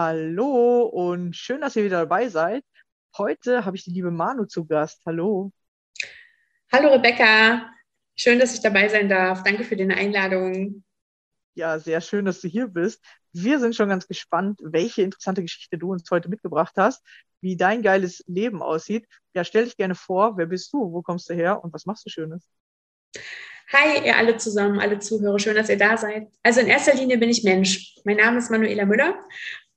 Hallo und schön, dass ihr wieder dabei seid. Heute habe ich die liebe Manu zu Gast. Hallo. Hallo Rebecca, schön, dass ich dabei sein darf. Danke für die Einladung. Ja, sehr schön, dass du hier bist. Wir sind schon ganz gespannt, welche interessante Geschichte du uns heute mitgebracht hast, wie dein geiles Leben aussieht. Ja, stell dich gerne vor, wer bist du, wo kommst du her und was machst du Schönes? Hi, ihr alle zusammen, alle Zuhörer, schön, dass ihr da seid. Also in erster Linie bin ich Mensch. Mein Name ist Manuela Müller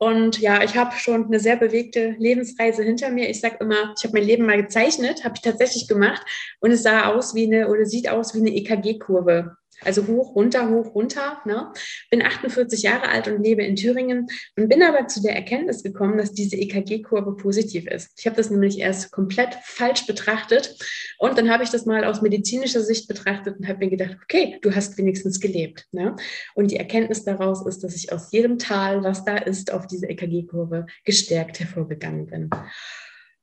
und ja, ich habe schon eine sehr bewegte Lebensreise hinter mir. Ich sage immer, ich habe mein Leben mal gezeichnet, habe ich tatsächlich gemacht und es sah aus wie eine oder sieht aus wie eine EKG-Kurve. Also hoch, runter, hoch, runter. Ne? Bin 48 Jahre alt und lebe in Thüringen und bin aber zu der Erkenntnis gekommen, dass diese EKG-Kurve positiv ist. Ich habe das nämlich erst komplett falsch betrachtet und dann habe ich das mal aus medizinischer Sicht betrachtet und habe mir gedacht, okay, du hast wenigstens gelebt. Ne? Und die Erkenntnis daraus ist, dass ich aus jedem Tal, was da ist, auf diese EKG-Kurve gestärkt hervorgegangen bin.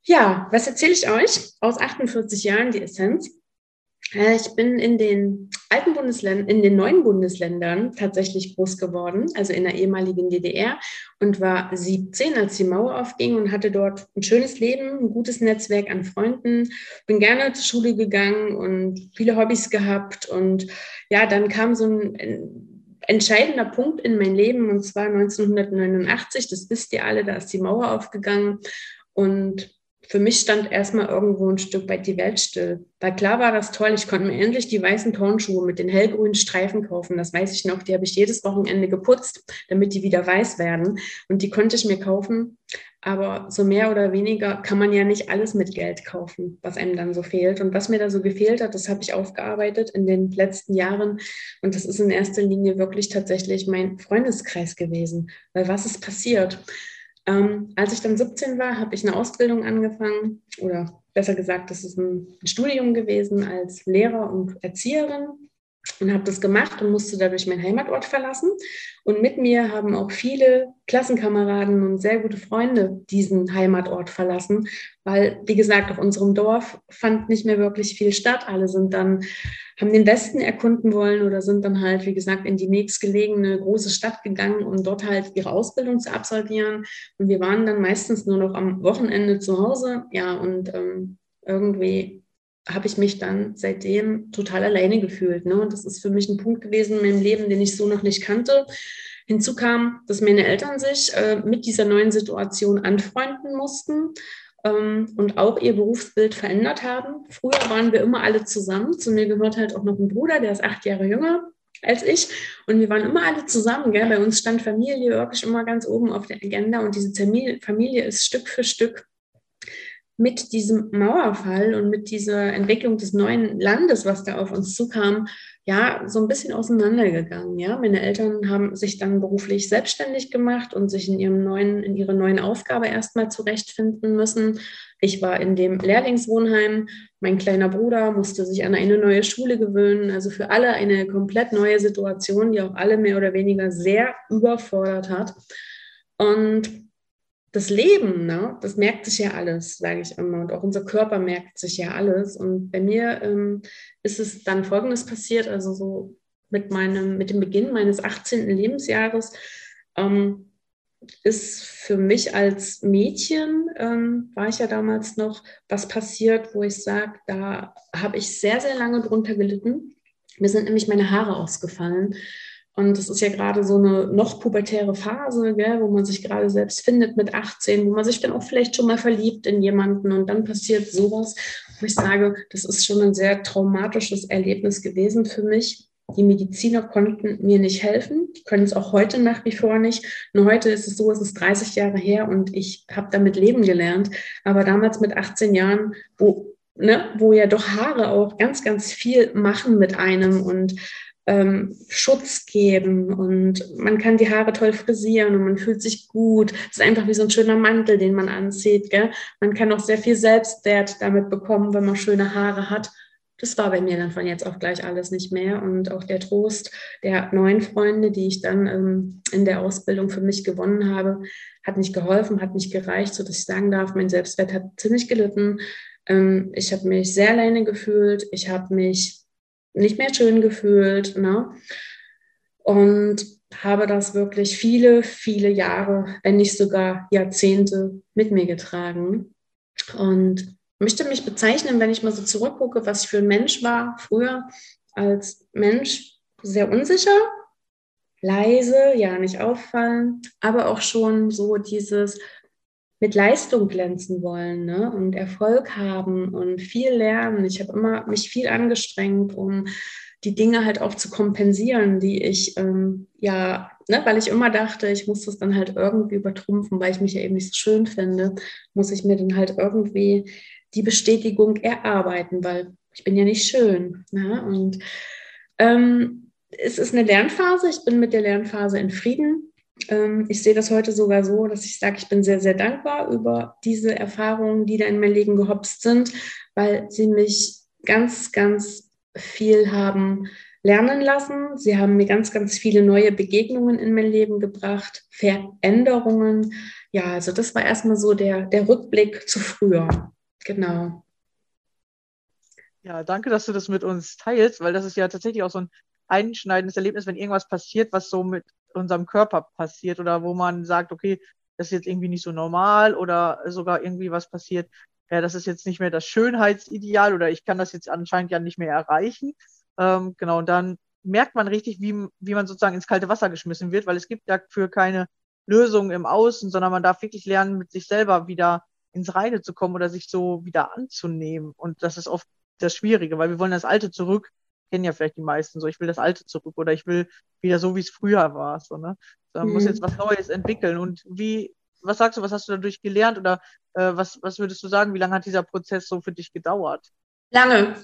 Ja, was erzähle ich euch aus 48 Jahren, die Essenz? Äh, Ich bin in den alten Bundesländern, in den neuen Bundesländern tatsächlich groß geworden, also in der ehemaligen DDR und war 17, als die Mauer aufging und hatte dort ein schönes Leben, ein gutes Netzwerk an Freunden, bin gerne zur Schule gegangen und viele Hobbys gehabt und ja, dann kam so ein entscheidender Punkt in mein Leben und zwar 1989, das wisst ihr alle, da ist die Mauer aufgegangen und für mich stand erstmal irgendwo ein Stück weit die Welt still. Weil klar war das toll, ich konnte mir endlich die weißen Turnschuhe mit den hellgrünen Streifen kaufen. Das weiß ich noch, die habe ich jedes Wochenende geputzt, damit die wieder weiß werden. Und die konnte ich mir kaufen. Aber so mehr oder weniger kann man ja nicht alles mit Geld kaufen, was einem dann so fehlt. Und was mir da so gefehlt hat, das habe ich aufgearbeitet in den letzten Jahren. Und das ist in erster Linie wirklich tatsächlich mein Freundeskreis gewesen. Weil was ist passiert? Ähm, als ich dann 17 war, habe ich eine Ausbildung angefangen oder besser gesagt, das ist ein, ein Studium gewesen als Lehrer und Erzieherin und habe das gemacht und musste dadurch meinen Heimatort verlassen. Und mit mir haben auch viele Klassenkameraden und sehr gute Freunde diesen Heimatort verlassen, weil, wie gesagt, auf unserem Dorf fand nicht mehr wirklich viel statt. Alle sind dann haben den Westen erkunden wollen oder sind dann halt, wie gesagt, in die nächstgelegene große Stadt gegangen, um dort halt ihre Ausbildung zu absolvieren. Und wir waren dann meistens nur noch am Wochenende zu Hause. Ja, und ähm, irgendwie habe ich mich dann seitdem total alleine gefühlt. Ne? Und das ist für mich ein Punkt gewesen in meinem Leben, den ich so noch nicht kannte. Hinzu kam, dass meine Eltern sich äh, mit dieser neuen Situation anfreunden mussten ähm, und auch ihr Berufsbild verändert haben. Früher waren wir immer alle zusammen. Zu mir gehört halt auch noch ein Bruder, der ist acht Jahre jünger als ich. Und wir waren immer alle zusammen. Gell? Bei uns stand Familie wirklich immer ganz oben auf der Agenda. Und diese Familie ist Stück für Stück mit diesem Mauerfall und mit dieser Entwicklung des neuen Landes, was da auf uns zukam, ja, so ein bisschen auseinandergegangen. Ja, meine Eltern haben sich dann beruflich selbstständig gemacht und sich in ihrem neuen, in ihrer neuen Aufgabe erstmal zurechtfinden müssen. Ich war in dem Lehrlingswohnheim. Mein kleiner Bruder musste sich an eine neue Schule gewöhnen. Also für alle eine komplett neue Situation, die auch alle mehr oder weniger sehr überfordert hat. Und das Leben, ne, das merkt sich ja alles, sage ich immer. Und auch unser Körper merkt sich ja alles. Und bei mir ähm, ist es dann Folgendes passiert, also so mit, meinem, mit dem Beginn meines 18. Lebensjahres ähm, ist für mich als Mädchen, ähm, war ich ja damals noch, was passiert, wo ich sage, da habe ich sehr, sehr lange drunter gelitten. Mir sind nämlich meine Haare ausgefallen. Und das ist ja gerade so eine noch pubertäre Phase, gell, wo man sich gerade selbst findet mit 18, wo man sich dann auch vielleicht schon mal verliebt in jemanden und dann passiert sowas, wo ich sage, das ist schon ein sehr traumatisches Erlebnis gewesen für mich. Die Mediziner konnten mir nicht helfen, können es auch heute nach wie vor nicht. Nur heute ist es so, es ist 30 Jahre her und ich habe damit leben gelernt. Aber damals mit 18 Jahren, wo, ne, wo ja doch Haare auch ganz, ganz viel machen mit einem und ähm, Schutz geben und man kann die Haare toll frisieren und man fühlt sich gut. Es ist einfach wie so ein schöner Mantel, den man anzieht. Gell? Man kann auch sehr viel Selbstwert damit bekommen, wenn man schöne Haare hat. Das war bei mir dann von jetzt auf gleich alles nicht mehr. Und auch der Trost der neuen Freunde, die ich dann ähm, in der Ausbildung für mich gewonnen habe, hat nicht geholfen, hat nicht gereicht, sodass ich sagen darf, mein Selbstwert hat ziemlich gelitten. Ähm, ich habe mich sehr alleine gefühlt. Ich habe mich nicht mehr schön gefühlt. Ne? Und habe das wirklich viele, viele Jahre, wenn nicht sogar Jahrzehnte mit mir getragen. Und möchte mich bezeichnen, wenn ich mal so zurückgucke, was ich für ein Mensch war früher als Mensch, sehr unsicher, leise, ja, nicht auffallen, aber auch schon so dieses mit Leistung glänzen wollen ne? und Erfolg haben und viel lernen. Ich habe immer mich viel angestrengt, um die Dinge halt auch zu kompensieren, die ich ähm, ja, ne, weil ich immer dachte, ich muss das dann halt irgendwie übertrumpfen, weil ich mich ja eben nicht so schön finde, muss ich mir dann halt irgendwie die Bestätigung erarbeiten, weil ich bin ja nicht schön. Ne? Und ähm, es ist eine Lernphase. Ich bin mit der Lernphase in Frieden. Ähm, ich sehe das heute sogar so, dass ich sage, ich bin sehr, sehr dankbar über diese Erfahrungen, die da in mein Leben gehopst sind, weil sie mich ganz, ganz viel haben lernen lassen. Sie haben mir ganz, ganz viele neue Begegnungen in mein Leben gebracht, Veränderungen. Ja, also das war erstmal so der, der Rückblick zu früher. Genau. Ja, danke, dass du das mit uns teilst, weil das ist ja tatsächlich auch so ein einschneidendes Erlebnis, wenn irgendwas passiert, was so mit unserem Körper passiert oder wo man sagt, okay, das ist jetzt irgendwie nicht so normal oder sogar irgendwie was passiert, ja, das ist jetzt nicht mehr das Schönheitsideal oder ich kann das jetzt anscheinend ja nicht mehr erreichen. Ähm, genau, und dann merkt man richtig, wie, wie man sozusagen ins kalte Wasser geschmissen wird, weil es gibt dafür keine Lösung im Außen, sondern man darf wirklich lernen, mit sich selber wieder ins Reine zu kommen oder sich so wieder anzunehmen. Und das ist oft das Schwierige, weil wir wollen das Alte zurück, kennen ja vielleicht die meisten so, ich will das Alte zurück oder ich will wieder so, wie es früher war. So, ne? Man mhm. muss jetzt was Neues entwickeln. Und wie, was sagst du, was hast du dadurch gelernt oder äh, was, was würdest du sagen, wie lange hat dieser Prozess so für dich gedauert? Lange,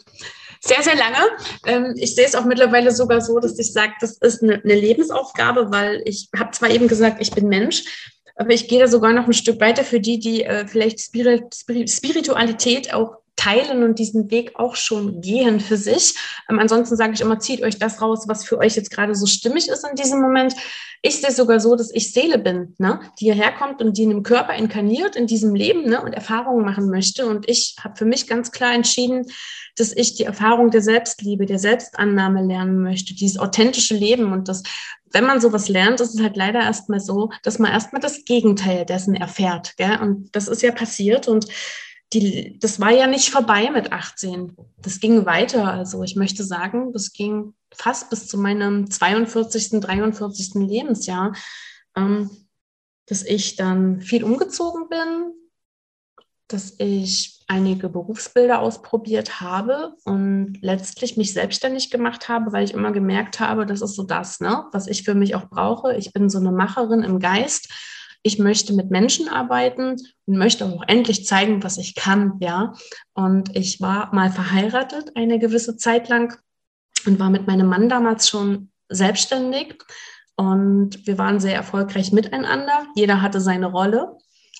sehr, sehr lange. Ähm, ich sehe es auch mittlerweile sogar so, dass ich sage, das ist eine, eine Lebensaufgabe, weil ich habe zwar eben gesagt, ich bin Mensch, aber ich gehe da sogar noch ein Stück weiter für die, die äh, vielleicht Spirit, Spiritualität auch teilen und diesen Weg auch schon gehen für sich. Ähm, ansonsten sage ich immer, zieht euch das raus, was für euch jetzt gerade so stimmig ist in diesem Moment. Ich sehe sogar so, dass ich Seele bin, ne? die hierher kommt und die in dem Körper inkarniert in diesem Leben ne? und Erfahrungen machen möchte. Und ich habe für mich ganz klar entschieden, dass ich die Erfahrung der Selbstliebe, der Selbstannahme lernen möchte, dieses authentische Leben. Und das, wenn man sowas lernt, ist es halt leider erstmal so, dass man erstmal das Gegenteil dessen erfährt. Gell? Und das ist ja passiert. Und die, das war ja nicht vorbei mit 18. Das ging weiter. Also ich möchte sagen, das ging fast bis zu meinem 42., 43. Lebensjahr, ähm, dass ich dann viel umgezogen bin, dass ich einige Berufsbilder ausprobiert habe und letztlich mich selbstständig gemacht habe, weil ich immer gemerkt habe, das ist so das, ne, was ich für mich auch brauche. Ich bin so eine Macherin im Geist ich möchte mit Menschen arbeiten und möchte auch endlich zeigen, was ich kann, ja. Und ich war mal verheiratet eine gewisse Zeit lang und war mit meinem Mann damals schon selbstständig und wir waren sehr erfolgreich miteinander. Jeder hatte seine Rolle.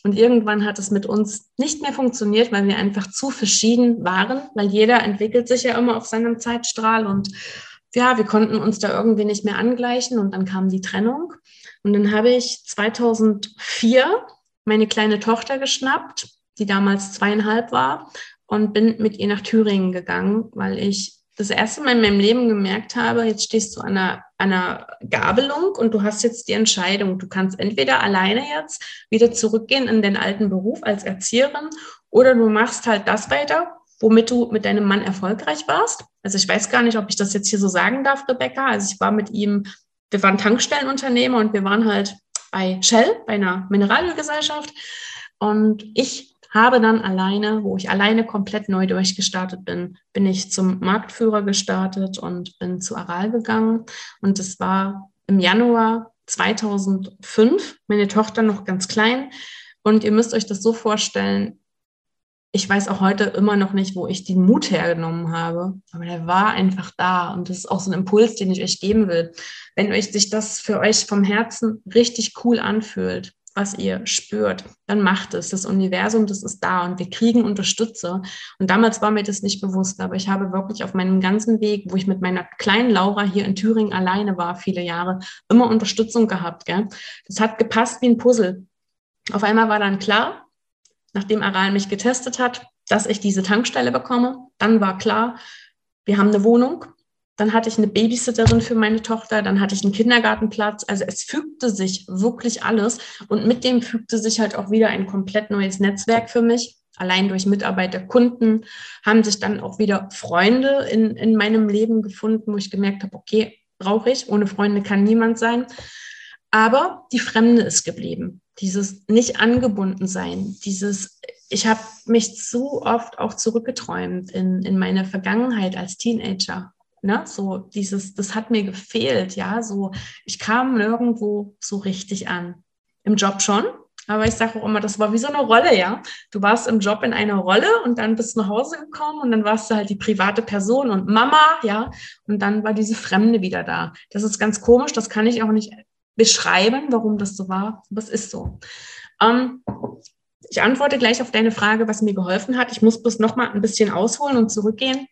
Und irgendwann hat es mit uns nicht mehr funktioniert, weil wir einfach zu verschieden waren, weil jeder entwickelt sich ja immer auf seinem Zeitstrahl und ja, wir konnten uns da irgendwie nicht mehr angleichen und dann kam die Trennung. Und dann habe ich 2004 meine kleine Tochter geschnappt, die damals zweieinhalb war, und bin mit ihr nach Thüringen gegangen, weil ich das erste Mal in meinem Leben gemerkt habe, jetzt stehst du an einer, einer Gabelung und du hast jetzt die Entscheidung. Du kannst entweder alleine jetzt wieder zurückgehen in den alten Beruf als Erzieherin oder du machst halt das weiter, womit du mit deinem Mann erfolgreich warst. Also ich weiß gar nicht, ob ich das jetzt hier so sagen darf, Rebecca. Also ich war mit ihm wir waren Tankstellenunternehmer und wir waren halt bei Shell, bei einer Mineralölgesellschaft. Und ich habe dann alleine, wo ich alleine komplett neu durchgestartet bin, bin ich zum Marktführer gestartet und bin zu Aral gegangen. Und es war im Januar 2005, meine Tochter noch ganz klein. Und ihr müsst euch das so vorstellen, ich weiß auch heute immer noch nicht, wo ich den Mut hergenommen habe, aber der war einfach da und das ist auch so ein Impuls, den ich euch geben will. Wenn euch sich das für euch vom Herzen richtig cool anfühlt, was ihr spürt, dann macht es. Das Universum, das ist da und wir kriegen Unterstützer. Und damals war mir das nicht bewusst, aber ich habe wirklich auf meinem ganzen Weg, wo ich mit meiner kleinen Laura hier in Thüringen alleine war, viele Jahre, immer Unterstützung gehabt. Gell? Das hat gepasst wie ein Puzzle. Auf einmal war dann klar, nachdem Aral mich getestet hat, dass ich diese Tankstelle bekomme. Dann war klar, wir haben eine Wohnung. Dann hatte ich eine Babysitterin für meine Tochter, dann hatte ich einen Kindergartenplatz. Also es fügte sich wirklich alles. Und mit dem fügte sich halt auch wieder ein komplett neues Netzwerk für mich. Allein durch Mitarbeiter, Kunden haben sich dann auch wieder Freunde in, in meinem Leben gefunden, wo ich gemerkt habe, okay, brauche ich. Ohne Freunde kann niemand sein. Aber die Fremde ist geblieben dieses nicht angebunden sein, dieses, ich habe mich zu oft auch zurückgeträumt in, in meine Vergangenheit als Teenager. Ne? So dieses, das hat mir gefehlt, ja, so, ich kam nirgendwo so richtig an. Im Job schon, aber ich sage auch immer, das war wie so eine Rolle, ja. Du warst im Job in einer Rolle und dann bist du nach Hause gekommen und dann warst du halt die private Person und Mama, ja. Und dann war diese Fremde wieder da. Das ist ganz komisch, das kann ich auch nicht beschreiben, warum das so war. Was ist so? Ähm, ich antworte gleich auf deine Frage, was mir geholfen hat. Ich muss bloß noch mal ein bisschen ausholen und zurückgehen.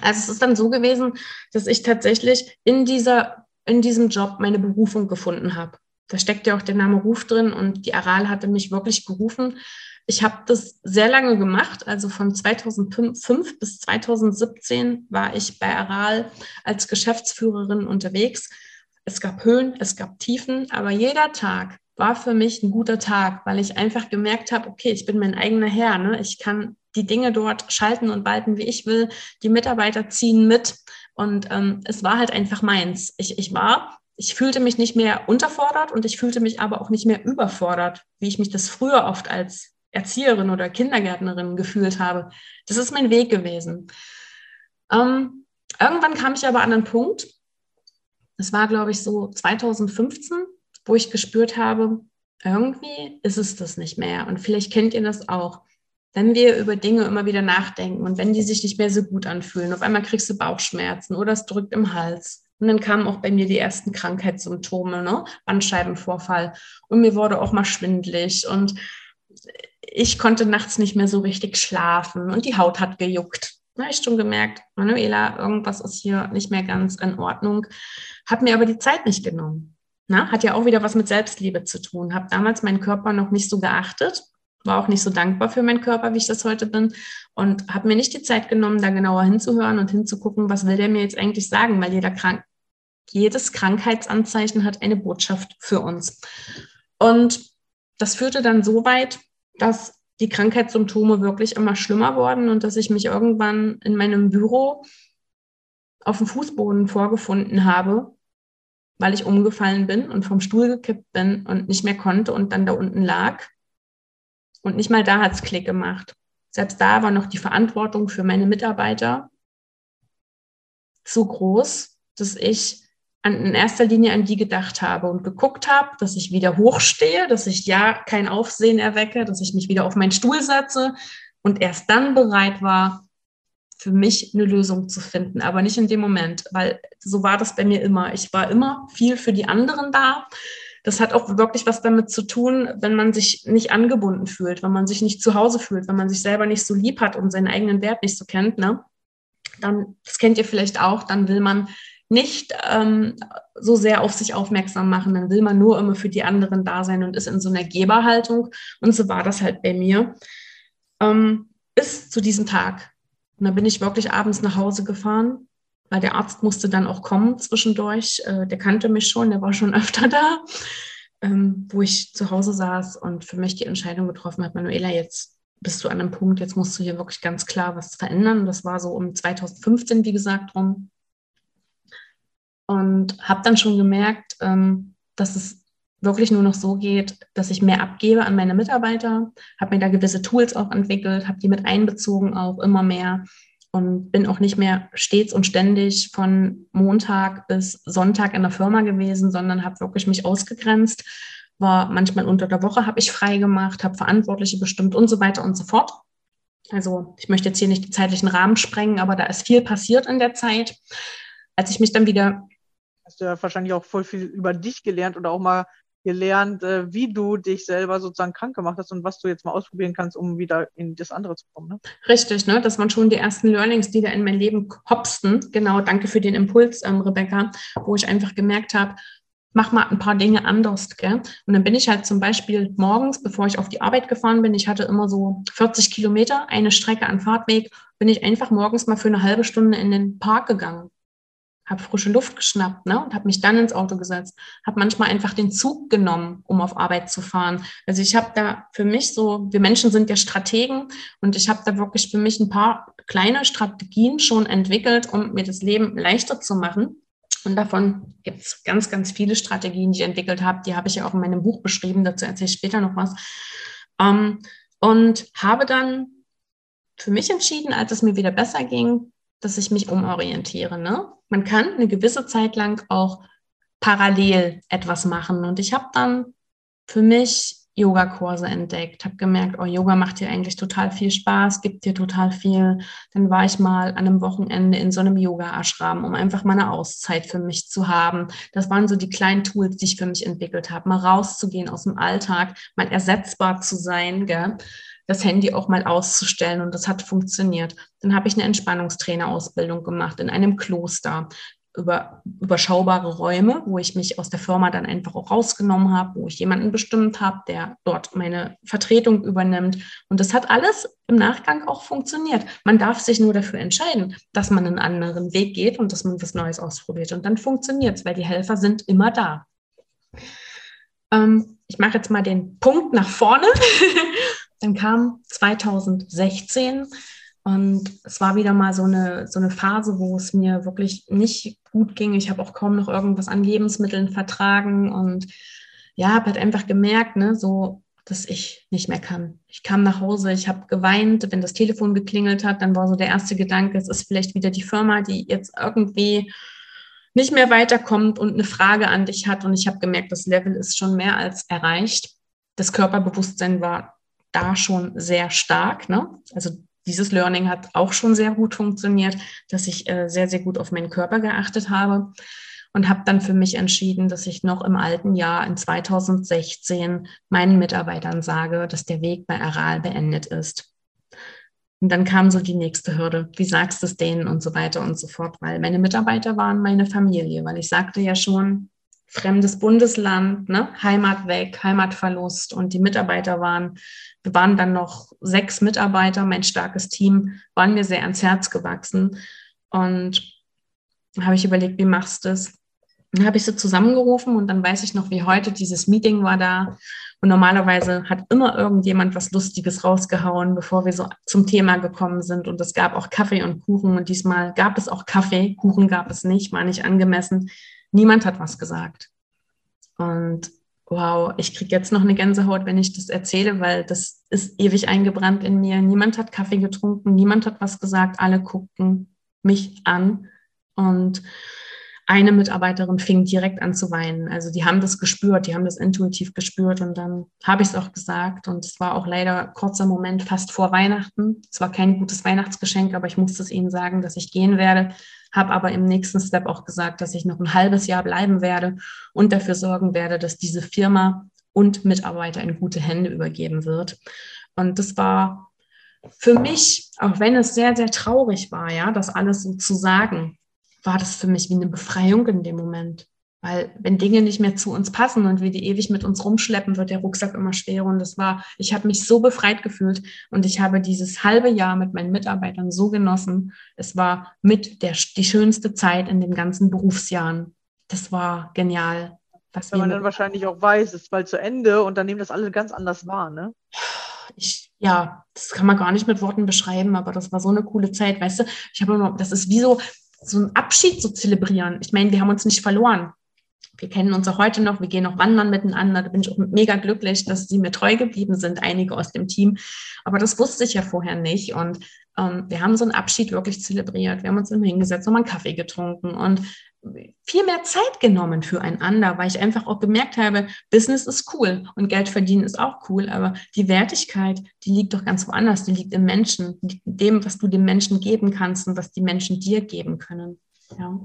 Also es ist dann so gewesen, dass ich tatsächlich in dieser in diesem Job meine Berufung gefunden habe. Da steckt ja auch der Name Ruf drin und die Aral hatte mich wirklich gerufen. Ich habe das sehr lange gemacht, also von 2005 bis 2017 war ich bei Aral als Geschäftsführerin unterwegs es gab Höhen, es gab Tiefen, aber jeder Tag war für mich ein guter Tag, weil ich einfach gemerkt habe, okay, ich bin mein eigener Herr. Ne? Ich kann die Dinge dort schalten und walten, wie ich will. Die Mitarbeiter ziehen mit. Und ähm, es war halt einfach meins. Ich, ich war, ich fühlte mich nicht mehr unterfordert und ich fühlte mich aber auch nicht mehr überfordert, wie ich mich das früher oft als Erzieherin oder Kindergärtnerin gefühlt habe. Das ist mein Weg gewesen. Ähm, irgendwann kam ich aber an einen Punkt, es war, glaube ich, so 2015, wo ich gespürt habe, irgendwie ist es das nicht mehr. Und vielleicht kennt ihr das auch. Wenn wir über Dinge immer wieder nachdenken und wenn die sich nicht mehr so gut anfühlen, auf einmal kriegst du Bauchschmerzen oder es drückt im Hals. Und dann kamen auch bei mir die ersten Krankheitssymptome, ne? Bandscheibenvorfall. Und mir wurde auch mal schwindlig. Und ich konnte nachts nicht mehr so richtig schlafen und die Haut hat gejuckt. Habe ich schon gemerkt, Manuela, irgendwas ist hier nicht mehr ganz in Ordnung. Hat mir aber die Zeit nicht genommen. Na, hat ja auch wieder was mit Selbstliebe zu tun. Habe damals meinen Körper noch nicht so geachtet, war auch nicht so dankbar für meinen Körper, wie ich das heute bin und habe mir nicht die Zeit genommen, da genauer hinzuhören und hinzugucken, was will der mir jetzt eigentlich sagen, weil jeder krank, jedes Krankheitsanzeichen hat eine Botschaft für uns. Und das führte dann so weit, dass die Krankheitssymptome wirklich immer schlimmer wurden und dass ich mich irgendwann in meinem Büro auf dem Fußboden vorgefunden habe, weil ich umgefallen bin und vom Stuhl gekippt bin und nicht mehr konnte und dann da unten lag. Und nicht mal da hat es Klick gemacht. Selbst da war noch die Verantwortung für meine Mitarbeiter so groß, dass ich an, in erster Linie an die gedacht habe und geguckt habe, dass ich wieder hochstehe, dass ich ja kein Aufsehen erwecke, dass ich mich wieder auf meinen Stuhl setze und erst dann bereit war, für mich eine Lösung zu finden, aber nicht in dem Moment, weil so war das bei mir immer. Ich war immer viel für die anderen da. Das hat auch wirklich was damit zu tun, wenn man sich nicht angebunden fühlt, wenn man sich nicht zu Hause fühlt, wenn man sich selber nicht so lieb hat und seinen eigenen Wert nicht so kennt. Ne? Dann, das kennt ihr vielleicht auch, dann will man nicht ähm, so sehr auf sich aufmerksam machen, dann will man nur immer für die anderen da sein und ist in so einer Geberhaltung. Und so war das halt bei mir. Ähm, bis zu diesem Tag. Und da bin ich wirklich abends nach Hause gefahren, weil der Arzt musste dann auch kommen zwischendurch. Äh, der kannte mich schon, der war schon öfter da, ähm, wo ich zu Hause saß und für mich die Entscheidung getroffen hat, Manuela, jetzt bist du an einem Punkt, jetzt musst du hier wirklich ganz klar was verändern. Das war so um 2015, wie gesagt, rum und habe dann schon gemerkt, ähm, dass es wirklich nur noch so geht, dass ich mehr abgebe an meine Mitarbeiter, habe mir da gewisse Tools auch entwickelt, habe die mit einbezogen auch immer mehr und bin auch nicht mehr stets und ständig von Montag bis Sonntag in der Firma gewesen, sondern habe wirklich mich ausgegrenzt, war manchmal unter der Woche habe ich frei gemacht, habe Verantwortliche bestimmt und so weiter und so fort. Also ich möchte jetzt hier nicht den zeitlichen Rahmen sprengen, aber da ist viel passiert in der Zeit. Als ich mich dann wieder hast du ja wahrscheinlich auch voll viel über dich gelernt oder auch mal gelernt, äh, wie du dich selber sozusagen krank gemacht hast und was du jetzt mal ausprobieren kannst, um wieder in das andere zu kommen. Ne? Richtig, ne? das waren schon die ersten Learnings, die da in mein Leben hopsten. Genau, danke für den Impuls, ähm, Rebecca, wo ich einfach gemerkt habe, mach mal ein paar Dinge anders. Gell? Und dann bin ich halt zum Beispiel morgens, bevor ich auf die Arbeit gefahren bin, ich hatte immer so 40 Kilometer, eine Strecke an Fahrtweg, bin ich einfach morgens mal für eine halbe Stunde in den Park gegangen habe frische Luft geschnappt ne, und habe mich dann ins Auto gesetzt, habe manchmal einfach den Zug genommen, um auf Arbeit zu fahren. Also ich habe da für mich so, wir Menschen sind ja Strategen und ich habe da wirklich für mich ein paar kleine Strategien schon entwickelt, um mir das Leben leichter zu machen. Und davon gibt es ganz, ganz viele Strategien, die ich entwickelt habe. Die habe ich ja auch in meinem Buch beschrieben, dazu erzähle ich später noch was. Ähm, und habe dann für mich entschieden, als es mir wieder besser ging, dass ich mich umorientiere. Ne? Man kann eine gewisse Zeit lang auch parallel etwas machen. Und ich habe dann für mich Yogakurse entdeckt, habe gemerkt, oh, Yoga macht dir eigentlich total viel Spaß, gibt dir total viel. Dann war ich mal an einem Wochenende in so einem Yoga-Ashram, um einfach mal eine Auszeit für mich zu haben. Das waren so die kleinen Tools, die ich für mich entwickelt habe, mal rauszugehen aus dem Alltag, mal ersetzbar zu sein. Gell? Das Handy auch mal auszustellen und das hat funktioniert. Dann habe ich eine Entspannungstrainerausbildung gemacht in einem Kloster über überschaubare Räume, wo ich mich aus der Firma dann einfach auch rausgenommen habe, wo ich jemanden bestimmt habe, der dort meine Vertretung übernimmt. Und das hat alles im Nachgang auch funktioniert. Man darf sich nur dafür entscheiden, dass man einen anderen Weg geht und dass man was Neues ausprobiert. Und dann funktioniert es, weil die Helfer sind immer da. Ähm, ich mache jetzt mal den Punkt nach vorne Dann kam 2016 und es war wieder mal so eine, so eine Phase, wo es mir wirklich nicht gut ging. Ich habe auch kaum noch irgendwas an Lebensmitteln vertragen und ja, habe halt einfach gemerkt, ne, so, dass ich nicht mehr kann. Ich kam nach Hause, ich habe geweint, wenn das Telefon geklingelt hat, dann war so der erste Gedanke, es ist vielleicht wieder die Firma, die jetzt irgendwie nicht mehr weiterkommt und eine Frage an dich hat. Und ich habe gemerkt, das Level ist schon mehr als erreicht. Das Körperbewusstsein war da schon sehr stark. Ne? Also dieses Learning hat auch schon sehr gut funktioniert, dass ich äh, sehr, sehr gut auf meinen Körper geachtet habe. und habe dann für mich entschieden, dass ich noch im alten Jahr in 2016 meinen Mitarbeitern sage, dass der Weg bei Aral beendet ist. Und dann kam so die nächste Hürde. Wie sagst du es denen und so weiter und so fort, weil meine Mitarbeiter waren meine Familie, weil ich sagte ja schon, fremdes Bundesland, ne? Heimat weg, Heimatverlust und die Mitarbeiter waren, wir waren dann noch sechs Mitarbeiter, mein starkes Team, waren mir sehr ans Herz gewachsen und habe ich überlegt, wie machst du das? Dann habe ich sie zusammengerufen und dann weiß ich noch, wie heute dieses Meeting war da. Und normalerweise hat immer irgendjemand was Lustiges rausgehauen, bevor wir so zum Thema gekommen sind. Und es gab auch Kaffee und Kuchen. Und diesmal gab es auch Kaffee. Kuchen gab es nicht, war nicht angemessen. Niemand hat was gesagt. Und wow, ich kriege jetzt noch eine Gänsehaut, wenn ich das erzähle, weil das ist ewig eingebrannt in mir. Niemand hat Kaffee getrunken, niemand hat was gesagt, alle guckten mich an. Und eine Mitarbeiterin fing direkt an zu weinen. Also die haben das gespürt, die haben das intuitiv gespürt und dann habe ich es auch gesagt und es war auch leider kurzer Moment fast vor Weihnachten. Es war kein gutes Weihnachtsgeschenk, aber ich musste es ihnen sagen, dass ich gehen werde, habe aber im nächsten Step auch gesagt, dass ich noch ein halbes Jahr bleiben werde und dafür sorgen werde, dass diese Firma und Mitarbeiter in gute Hände übergeben wird. Und das war für mich, auch wenn es sehr, sehr traurig war, ja, das alles so zu sagen, war das für mich wie eine Befreiung in dem Moment. Weil wenn Dinge nicht mehr zu uns passen und wir die ewig mit uns rumschleppen, wird der Rucksack immer schwerer. Und das war, ich habe mich so befreit gefühlt und ich habe dieses halbe Jahr mit meinen Mitarbeitern so genossen. Es war mit der, die schönste Zeit in den ganzen Berufsjahren. Das war genial. Was Wenn man dann wahrscheinlich auch weiß, es ist bald zu Ende und dann nehmen das alle ganz anders wahr, ne? Ich, ja, das kann man gar nicht mit Worten beschreiben, aber das war so eine coole Zeit, weißt du? Ich habe immer, das ist wie so, so ein Abschied zu zelebrieren. Ich meine, wir haben uns nicht verloren. Wir kennen uns auch heute noch, wir gehen auch wandern miteinander. Da bin ich auch mega glücklich, dass sie mir treu geblieben sind, einige aus dem Team. Aber das wusste ich ja vorher nicht. Und ähm, wir haben so einen Abschied wirklich zelebriert. Wir haben uns immer hingesetzt, nochmal einen Kaffee getrunken und viel mehr Zeit genommen füreinander, weil ich einfach auch gemerkt habe, Business ist cool und Geld verdienen ist auch cool, aber die Wertigkeit, die liegt doch ganz woanders, die liegt im Menschen, in dem, was du dem Menschen geben kannst und was die Menschen dir geben können. Ja.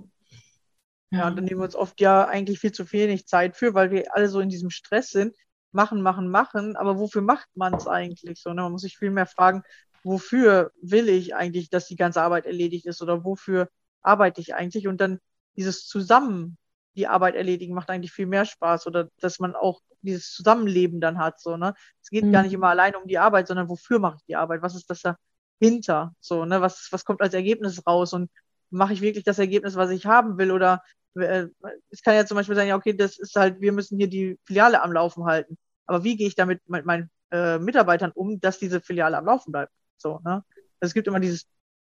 Ja, und dann nehmen wir uns oft ja eigentlich viel zu wenig Zeit für, weil wir alle so in diesem Stress sind. Machen, machen, machen. Aber wofür macht man es eigentlich so? Ne? Man muss sich viel mehr fragen, wofür will ich eigentlich, dass die ganze Arbeit erledigt ist oder wofür arbeite ich eigentlich? Und dann dieses Zusammen die Arbeit erledigen macht eigentlich viel mehr Spaß oder dass man auch dieses Zusammenleben dann hat. So, ne? Es geht mhm. gar nicht immer allein um die Arbeit, sondern wofür mache ich die Arbeit? Was ist das dahinter? So, ne? Was, was kommt als Ergebnis raus? Und mache ich wirklich das Ergebnis, was ich haben will? Oder äh, es kann ja zum Beispiel sein, ja, okay, das ist halt, wir müssen hier die Filiale am Laufen halten. Aber wie gehe ich damit mit meinen äh, Mitarbeitern um, dass diese Filiale am Laufen bleibt? So, ne? Es gibt immer dieses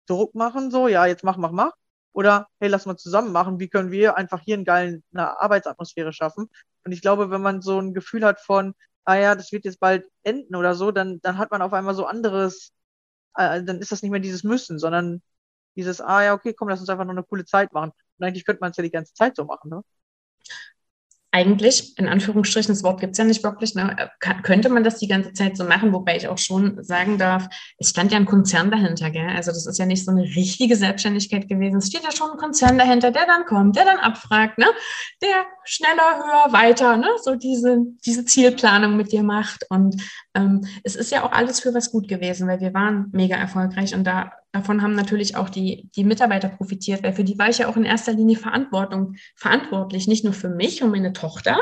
Druck machen, so, ja, jetzt mach, mach, mach. Oder, hey, lass mal zusammen machen. Wie können wir einfach hier einen geilen, eine Arbeitsatmosphäre schaffen? Und ich glaube, wenn man so ein Gefühl hat von, ah ja, das wird jetzt bald enden oder so, dann, dann hat man auf einmal so anderes, äh, dann ist das nicht mehr dieses Müssen, sondern dieses, ah ja, okay, komm, lass uns einfach noch eine coole Zeit machen. Und eigentlich könnte man es ja die ganze Zeit so machen, ne? Eigentlich, in Anführungsstrichen, das Wort gibt es ja nicht wirklich, ne, könnte man das die ganze Zeit so machen, wobei ich auch schon sagen darf, es stand ja ein Konzern dahinter, gell? Also das ist ja nicht so eine richtige Selbstständigkeit gewesen. Es steht ja schon ein Konzern dahinter, der dann kommt, der dann abfragt, ne? Der schneller, höher, weiter, ne? So diese, diese Zielplanung mit dir macht. Und ähm, es ist ja auch alles für was gut gewesen, weil wir waren mega erfolgreich und da davon haben natürlich auch die, die Mitarbeiter profitiert, weil für die war ich ja auch in erster Linie Verantwortung, verantwortlich, nicht nur für mich und meine Tochter.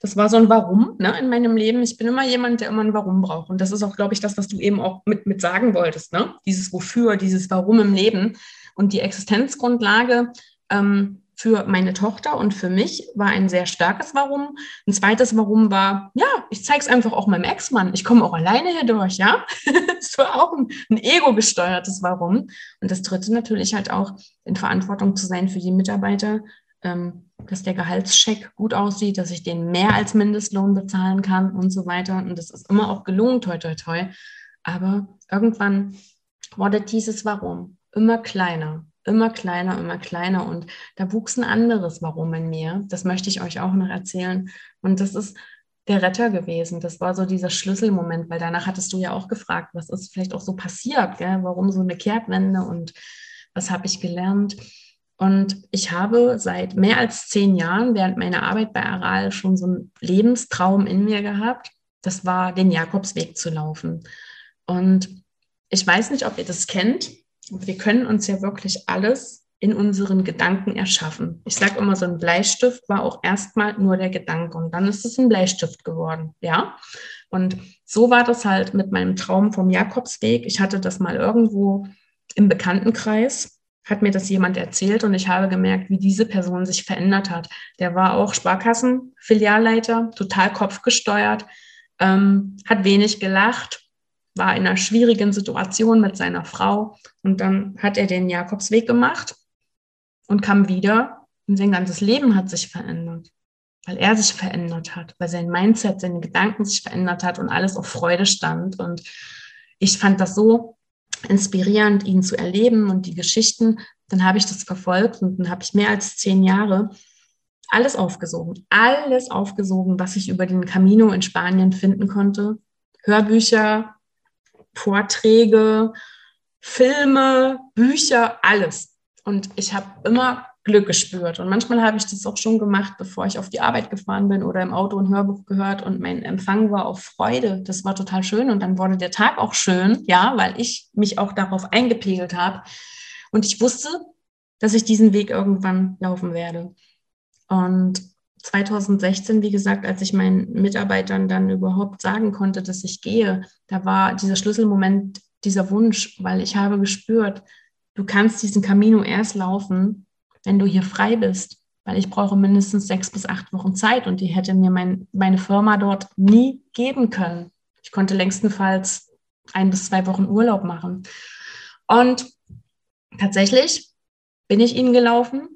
Das war so ein Warum ne, in meinem Leben. Ich bin immer jemand, der immer ein Warum braucht. Und das ist auch, glaube ich, das, was du eben auch mit, mit sagen wolltest. Ne? Dieses Wofür, dieses Warum im Leben. Und die Existenzgrundlage ähm, für meine Tochter und für mich war ein sehr starkes Warum. Ein zweites Warum war, ja, ich zeige es einfach auch meinem Ex-Mann. Ich komme auch alleine hier durch, ja. das war auch ein, ein ego-gesteuertes Warum. Und das dritte natürlich halt auch, in Verantwortung zu sein für die Mitarbeiter, ähm, dass der Gehaltscheck gut aussieht, dass ich den mehr als Mindestlohn bezahlen kann und so weiter. Und das ist immer auch gelungen, toi, toi, toi. Aber irgendwann wurde dieses Warum immer kleiner immer kleiner, immer kleiner und da wuchs ein anderes Warum in mir. Das möchte ich euch auch noch erzählen. Und das ist der Retter gewesen. Das war so dieser Schlüsselmoment, weil danach hattest du ja auch gefragt, was ist vielleicht auch so passiert, gell? warum so eine Kehrtwende und was habe ich gelernt. Und ich habe seit mehr als zehn Jahren während meiner Arbeit bei Aral schon so einen Lebenstraum in mir gehabt. Das war, den Jakobsweg zu laufen. Und ich weiß nicht, ob ihr das kennt. Wir können uns ja wirklich alles in unseren Gedanken erschaffen. Ich sage immer, so ein Bleistift war auch erstmal nur der Gedanke und dann ist es ein Bleistift geworden. Ja. Und so war das halt mit meinem Traum vom Jakobsweg. Ich hatte das mal irgendwo im Bekanntenkreis hat mir das jemand erzählt und ich habe gemerkt, wie diese Person sich verändert hat. Der war auch Sparkassen-Filialleiter, total kopfgesteuert, ähm, hat wenig gelacht, war in einer schwierigen Situation mit seiner Frau und dann hat er den Jakobsweg gemacht und kam wieder und sein ganzes Leben hat sich verändert, weil er sich verändert hat, weil sein Mindset, seine Gedanken sich verändert hat und alles auf Freude stand und ich fand das so inspirierend, ihn zu erleben und die Geschichten. Dann habe ich das verfolgt und dann habe ich mehr als zehn Jahre alles aufgesogen, alles aufgesogen, was ich über den Camino in Spanien finden konnte. Hörbücher, Vorträge, Filme, Bücher, alles. Und ich habe immer Glück gespürt. Und manchmal habe ich das auch schon gemacht, bevor ich auf die Arbeit gefahren bin oder im Auto ein Hörbuch gehört und mein Empfang war auf Freude. Das war total schön und dann wurde der Tag auch schön, ja, weil ich mich auch darauf eingepegelt habe. Und ich wusste, dass ich diesen Weg irgendwann laufen werde. Und 2016, wie gesagt, als ich meinen Mitarbeitern dann überhaupt sagen konnte, dass ich gehe, da war dieser Schlüsselmoment, dieser Wunsch, weil ich habe gespürt, du kannst diesen Camino erst laufen, wenn du hier frei bist, weil ich brauche mindestens sechs bis acht Wochen Zeit und die hätte mir mein, meine Firma dort nie geben können. Ich konnte längstenfalls ein bis zwei Wochen Urlaub machen. Und tatsächlich bin ich ihnen gelaufen,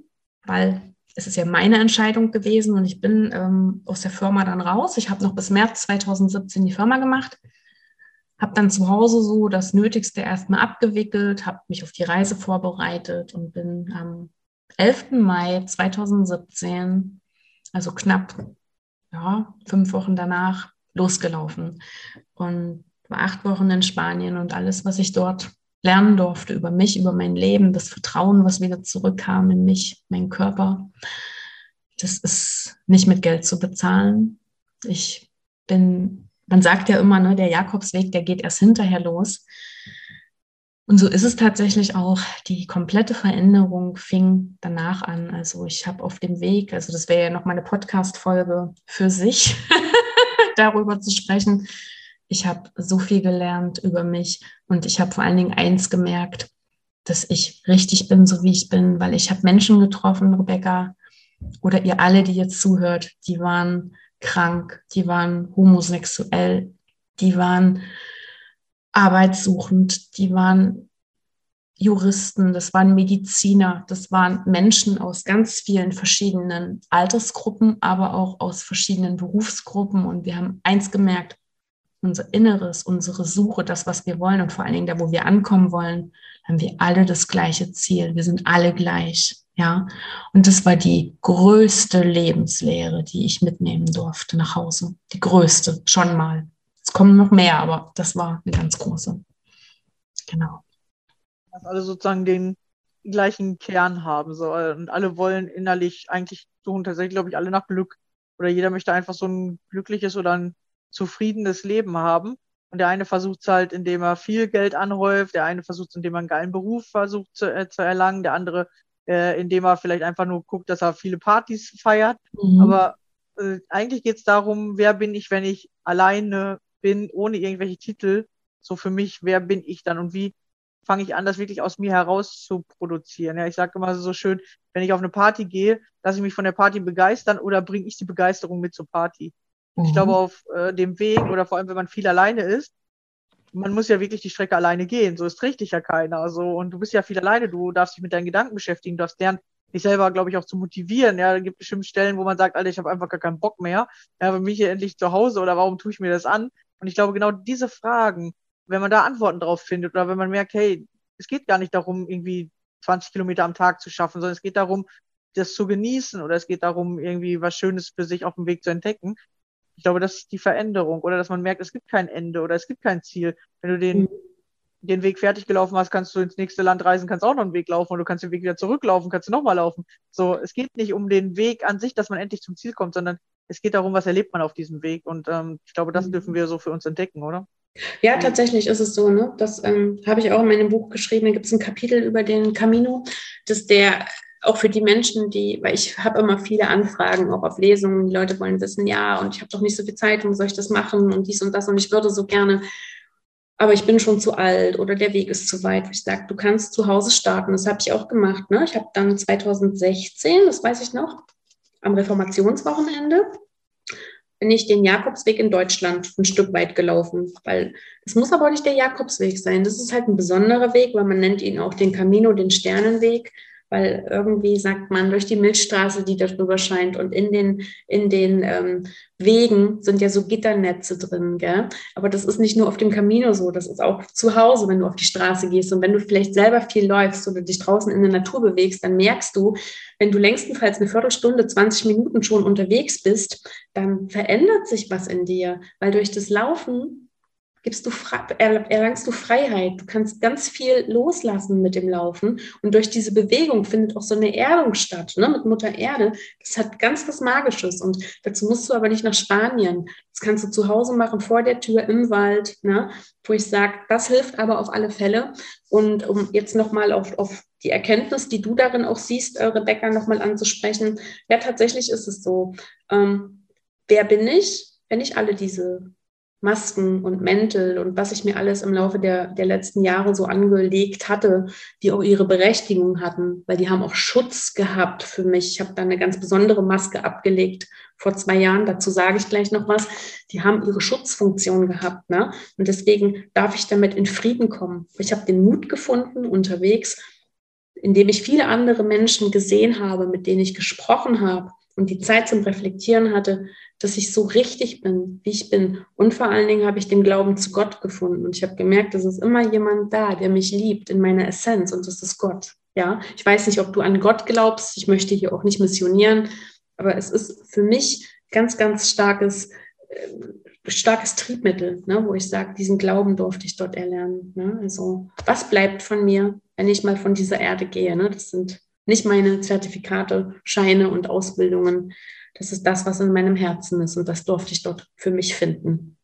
weil es ist ja meine Entscheidung gewesen und ich bin ähm, aus der Firma dann raus. Ich habe noch bis März 2017 die Firma gemacht, habe dann zu Hause so das Nötigste erstmal abgewickelt, habe mich auf die Reise vorbereitet und bin am 11. Mai 2017, also knapp ja, fünf Wochen danach, losgelaufen und war acht Wochen in Spanien und alles, was ich dort lernen durfte über mich, über mein Leben, das Vertrauen, was wieder zurückkam in mich, meinen Körper, das ist nicht mit Geld zu bezahlen. Ich bin, man sagt ja immer, ne, der Jakobsweg, der geht erst hinterher los. Und so ist es tatsächlich auch. Die komplette Veränderung fing danach an. Also ich habe auf dem Weg, also das wäre ja noch meine Podcast-Folge für sich, darüber zu sprechen. Ich habe so viel gelernt über mich und ich habe vor allen Dingen eins gemerkt, dass ich richtig bin, so wie ich bin, weil ich habe Menschen getroffen, Rebecca, oder ihr alle, die jetzt zuhört, die waren krank, die waren homosexuell, die waren arbeitssuchend, die waren Juristen, das waren Mediziner, das waren Menschen aus ganz vielen verschiedenen Altersgruppen, aber auch aus verschiedenen Berufsgruppen. Und wir haben eins gemerkt, unser Inneres, unsere Suche, das, was wir wollen und vor allen Dingen da, wo wir ankommen wollen, haben wir alle das gleiche Ziel. Wir sind alle gleich. Ja, und das war die größte Lebenslehre, die ich mitnehmen durfte nach Hause. Die größte, schon mal. Es kommen noch mehr, aber das war eine ganz große. Genau. Dass alle sozusagen den gleichen Kern haben. So, und alle wollen innerlich eigentlich suchen tatsächlich, glaube ich, alle nach Glück. Oder jeder möchte einfach so ein glückliches oder ein zufriedenes Leben haben. Und der eine versucht es halt, indem er viel Geld anhäuft, der eine versucht es, indem er einen geilen Beruf versucht zu, äh, zu erlangen, der andere, äh, indem er vielleicht einfach nur guckt, dass er viele Partys feiert. Mhm. Aber äh, eigentlich geht es darum, wer bin ich, wenn ich alleine bin, ohne irgendwelche Titel, so für mich, wer bin ich dann und wie fange ich an, das wirklich aus mir heraus zu produzieren. Ja, ich sage immer so schön, wenn ich auf eine Party gehe, lasse ich mich von der Party begeistern oder bringe ich die Begeisterung mit zur Party. Und ich glaube, mhm. auf äh, dem Weg oder vor allem, wenn man viel alleine ist, man muss ja wirklich die Strecke alleine gehen. So ist trägt dich ja keiner. So, und du bist ja viel alleine. Du darfst dich mit deinen Gedanken beschäftigen. Du darfst lernen, dich selber, glaube ich, auch zu motivieren. Ja, da gibt bestimmt Stellen, wo man sagt, Alter, ich habe einfach gar keinen Bock mehr. Ja, bin ich hier endlich zu Hause oder warum tue ich mir das an? Und ich glaube, genau diese Fragen, wenn man da Antworten drauf findet oder wenn man merkt, hey, es geht gar nicht darum, irgendwie 20 Kilometer am Tag zu schaffen, sondern es geht darum, das zu genießen oder es geht darum, irgendwie was Schönes für sich auf dem Weg zu entdecken. Ich glaube, das ist die Veränderung oder dass man merkt, es gibt kein Ende oder es gibt kein Ziel. Wenn du den, den Weg fertig gelaufen hast, kannst du ins nächste Land reisen, kannst auch noch einen Weg laufen und du kannst den Weg wieder zurücklaufen, kannst du nochmal laufen. So, es geht nicht um den Weg an sich, dass man endlich zum Ziel kommt, sondern es geht darum, was erlebt man auf diesem Weg. Und ähm, ich glaube, das Mhm. dürfen wir so für uns entdecken, oder? Ja, tatsächlich ist es so, ne? Das ähm, habe ich auch in meinem Buch geschrieben. Da gibt es ein Kapitel über den Camino, dass der auch für die Menschen, die, weil ich habe immer viele Anfragen, auch auf Lesungen, die Leute wollen wissen, ja, und ich habe doch nicht so viel Zeit, warum soll ich das machen und dies und das und ich würde so gerne, aber ich bin schon zu alt oder der Weg ist zu weit. Ich sage, du kannst zu Hause starten. Das habe ich auch gemacht. Ne? Ich habe dann 2016, das weiß ich noch, am Reformationswochenende bin ich den Jakobsweg in Deutschland ein Stück weit gelaufen, weil es muss aber auch nicht der Jakobsweg sein. Das ist halt ein besonderer Weg, weil man nennt ihn auch den Camino, den Sternenweg, weil irgendwie sagt man durch die Milchstraße, die da drüber scheint und in den, in den ähm, Wegen sind ja so Gitternetze drin, gell? Aber das ist nicht nur auf dem Camino so, das ist auch zu Hause, wenn du auf die Straße gehst und wenn du vielleicht selber viel läufst oder dich draußen in der Natur bewegst, dann merkst du, wenn du längstenfalls eine Viertelstunde, 20 Minuten schon unterwegs bist, dann verändert sich was in dir, weil durch das Laufen gibst du erlangst du Freiheit. Du kannst ganz viel loslassen mit dem Laufen. Und durch diese Bewegung findet auch so eine Erdung statt, ne, mit Mutter Erde. Das hat ganz was Magisches. Und dazu musst du aber nicht nach Spanien. Das kannst du zu Hause machen, vor der Tür, im Wald, ne, wo ich sage, das hilft aber auf alle Fälle. Und um jetzt nochmal auf, auf die Erkenntnis, die du darin auch siehst, äh, Rebecca, nochmal anzusprechen. Ja, tatsächlich ist es so. Ähm, wer bin ich, wenn ich alle diese Masken und Mäntel und was ich mir alles im Laufe der, der letzten Jahre so angelegt hatte, die auch ihre Berechtigung hatten, weil die haben auch Schutz gehabt für mich. Ich habe da eine ganz besondere Maske abgelegt vor zwei Jahren, dazu sage ich gleich noch was. Die haben ihre Schutzfunktion gehabt. Ne? Und deswegen darf ich damit in Frieden kommen. Ich habe den Mut gefunden unterwegs, indem ich viele andere Menschen gesehen habe, mit denen ich gesprochen habe und die Zeit zum Reflektieren hatte, dass ich so richtig bin, wie ich bin. Und vor allen Dingen habe ich den Glauben zu Gott gefunden. Und ich habe gemerkt, es ist immer jemand da, der mich liebt in meiner Essenz. Und das ist Gott. Ja, ich weiß nicht, ob du an Gott glaubst. Ich möchte hier auch nicht missionieren. Aber es ist für mich ganz, ganz starkes, äh, starkes Triebmittel, ne, wo ich sage, diesen Glauben durfte ich dort erlernen. Ne? Also, was bleibt von mir, wenn ich mal von dieser Erde gehe? Ne? Das sind nicht meine Zertifikate, Scheine und Ausbildungen. Das ist das, was in meinem Herzen ist und das durfte ich dort für mich finden.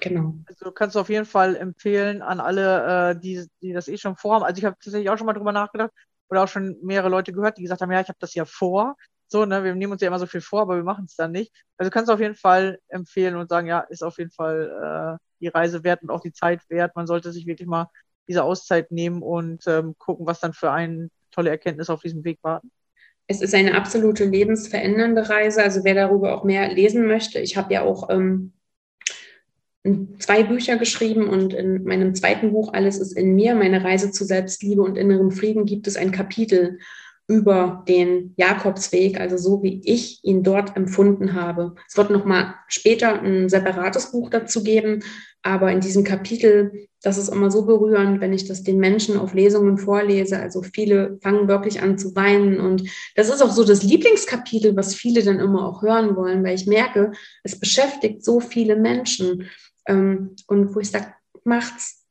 Genau. Also du kannst auf jeden Fall empfehlen an alle, äh, die, die das eh schon vorhaben. Also ich habe tatsächlich auch schon mal drüber nachgedacht oder auch schon mehrere Leute gehört, die gesagt haben, ja, ich habe das ja vor. So, ne, wir nehmen uns ja immer so viel vor, aber wir machen es dann nicht. Also kannst du auf jeden Fall empfehlen und sagen, ja, ist auf jeden Fall äh, die Reise wert und auch die Zeit wert. Man sollte sich wirklich mal diese Auszeit nehmen und ähm, gucken, was dann für einen tolle Erkenntnisse auf diesem Weg warten. Es ist eine absolute lebensverändernde Reise. Also wer darüber auch mehr lesen möchte, ich habe ja auch ähm, zwei Bücher geschrieben und in meinem zweiten Buch Alles ist in mir, meine Reise zu Selbstliebe und innerem Frieden, gibt es ein Kapitel über den Jakobsweg, also so wie ich ihn dort empfunden habe. Es wird nochmal später ein separates Buch dazu geben, aber in diesem Kapitel, das ist immer so berührend, wenn ich das den Menschen auf Lesungen vorlese. Also viele fangen wirklich an zu weinen und das ist auch so das Lieblingskapitel, was viele dann immer auch hören wollen, weil ich merke, es beschäftigt so viele Menschen ähm, und wo ich sage, macht's,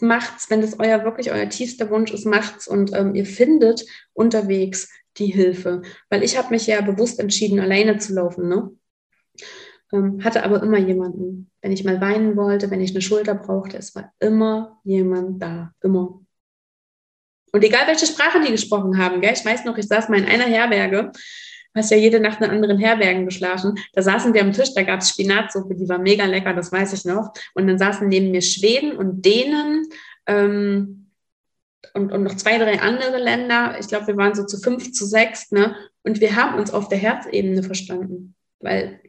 macht's, wenn das euer wirklich euer tiefster Wunsch ist, macht's und ähm, ihr findet unterwegs die Hilfe. Weil ich habe mich ja bewusst entschieden, alleine zu laufen, ne? Ähm, hatte aber immer jemanden. Wenn ich mal weinen wollte, wenn ich eine Schulter brauchte, es war immer jemand da, immer. Und egal welche Sprache die gesprochen haben, gell? ich weiß noch, ich saß mal in einer Herberge, hast ja jede Nacht in anderen Herbergen geschlafen. Da saßen wir am Tisch, da gab es Spinatsuppe, die war mega lecker, das weiß ich noch. Und dann saßen neben mir Schweden und Dänen ähm, und, und noch zwei, drei andere Länder. Ich glaube, wir waren so zu fünf, zu sechs. Ne? Und wir haben uns auf der Herzebene verstanden, weil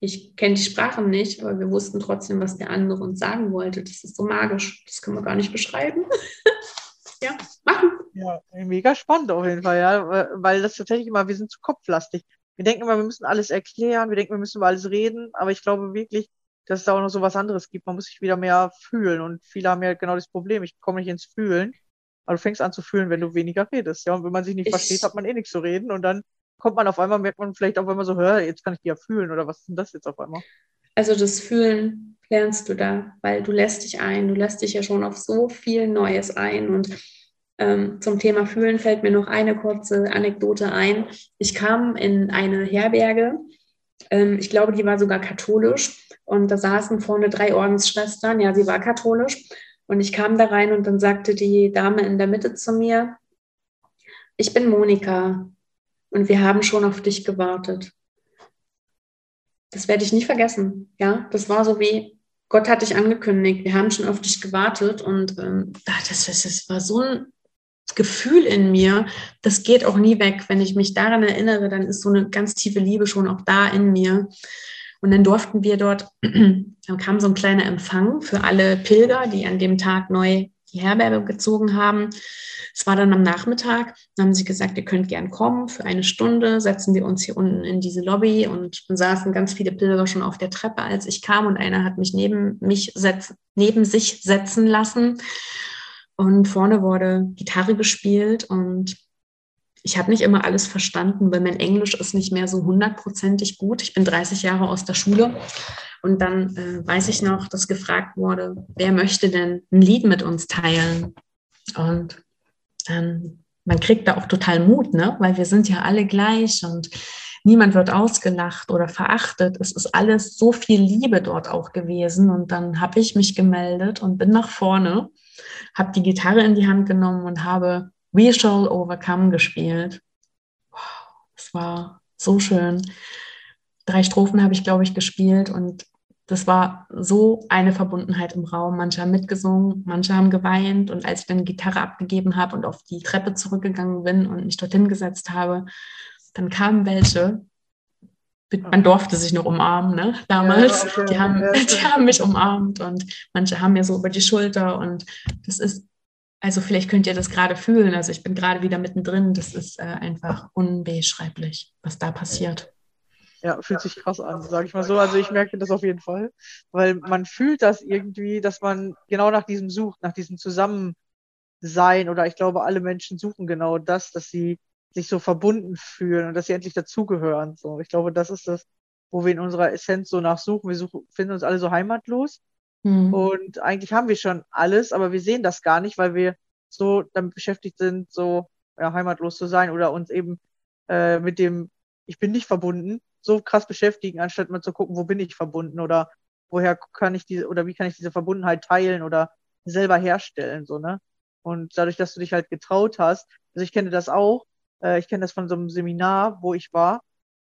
ich kenne die Sprachen nicht, aber wir wussten trotzdem, was der andere uns sagen wollte. Das ist so magisch. Das können wir gar nicht beschreiben. ja, machen. Ja, mega spannend auf jeden Fall, ja, weil das tatsächlich immer, wir sind zu kopflastig. Wir denken immer, wir müssen alles erklären, wir denken, wir müssen über alles reden, aber ich glaube wirklich, dass es da auch noch so was anderes gibt. Man muss sich wieder mehr fühlen und viele haben ja genau das Problem, ich komme nicht ins Fühlen, aber du fängst an zu fühlen, wenn du weniger redest, ja, und wenn man sich nicht Ich- versteht, hat man eh nichts zu reden und dann kommt man auf einmal, merkt man vielleicht auf einmal so, hör, jetzt kann ich die ja fühlen oder was ist denn das jetzt auf einmal? Also das Fühlen, lernst du da, weil du lässt dich ein, du lässt dich ja schon auf so viel Neues ein. Und ähm, zum Thema Fühlen fällt mir noch eine kurze Anekdote ein. Ich kam in eine Herberge, ähm, ich glaube, die war sogar katholisch, und da saßen vorne drei Ordensschwestern, ja, sie war katholisch. Und ich kam da rein und dann sagte die Dame in der Mitte zu mir, ich bin Monika und wir haben schon auf dich gewartet. Das werde ich nie vergessen. Ja, das war so wie, Gott hat dich angekündigt, wir haben schon auf dich gewartet und ähm, das, das, das war so ein Gefühl in mir, das geht auch nie weg. Wenn ich mich daran erinnere, dann ist so eine ganz tiefe Liebe schon auch da in mir. Und dann durften wir dort, dann kam so ein kleiner Empfang für alle Pilger, die an dem Tag neu die Herberge gezogen haben. Es war dann am Nachmittag, dann haben sie gesagt, ihr könnt gern kommen für eine Stunde, setzen wir uns hier unten in diese Lobby. Und saßen ganz viele Pilger schon auf der Treppe, als ich kam. Und einer hat mich neben mich setz, neben sich setzen lassen. Und vorne wurde Gitarre gespielt. Und ich habe nicht immer alles verstanden, weil mein Englisch ist nicht mehr so hundertprozentig gut. Ich bin 30 Jahre aus der Schule und dann äh, weiß ich noch, dass gefragt wurde, wer möchte denn ein Lied mit uns teilen? Und dann, man kriegt da auch total Mut, ne? weil wir sind ja alle gleich und niemand wird ausgelacht oder verachtet. Es ist alles so viel Liebe dort auch gewesen. Und dann habe ich mich gemeldet und bin nach vorne, habe die Gitarre in die Hand genommen und habe We Shall Overcome gespielt. Wow, es war so schön. Drei Strophen habe ich, glaube ich, gespielt und das war so eine Verbundenheit im Raum. Manche haben mitgesungen, manche haben geweint. Und als ich dann die Gitarre abgegeben habe und auf die Treppe zurückgegangen bin und mich dorthin gesetzt habe, dann kamen welche. Man durfte sich noch umarmen, ne? Damals. Ja, okay. die, haben, die haben mich umarmt und manche haben mir so über die Schulter. Und das ist also vielleicht könnt ihr das gerade fühlen. Also ich bin gerade wieder mittendrin. Das ist äh, einfach unbeschreiblich, was da passiert. Ja, fühlt sich krass an, sage ich mal so. Also ich merke das auf jeden Fall, weil man fühlt das irgendwie, dass man genau nach diesem sucht, nach diesem Zusammensein. Oder ich glaube, alle Menschen suchen genau das, dass sie sich so verbunden fühlen und dass sie endlich dazugehören. So, ich glaube, das ist das, wo wir in unserer Essenz so nachsuchen. Wir suchen, finden uns alle so heimatlos Mhm. Und eigentlich haben wir schon alles, aber wir sehen das gar nicht, weil wir so damit beschäftigt sind, so ja, heimatlos zu sein oder uns eben äh, mit dem, ich bin nicht verbunden, so krass beschäftigen, anstatt mal zu gucken, wo bin ich verbunden oder woher kann ich diese, oder wie kann ich diese Verbundenheit teilen oder selber herstellen, so, ne? Und dadurch, dass du dich halt getraut hast, also ich kenne das auch, äh, ich kenne das von so einem Seminar, wo ich war,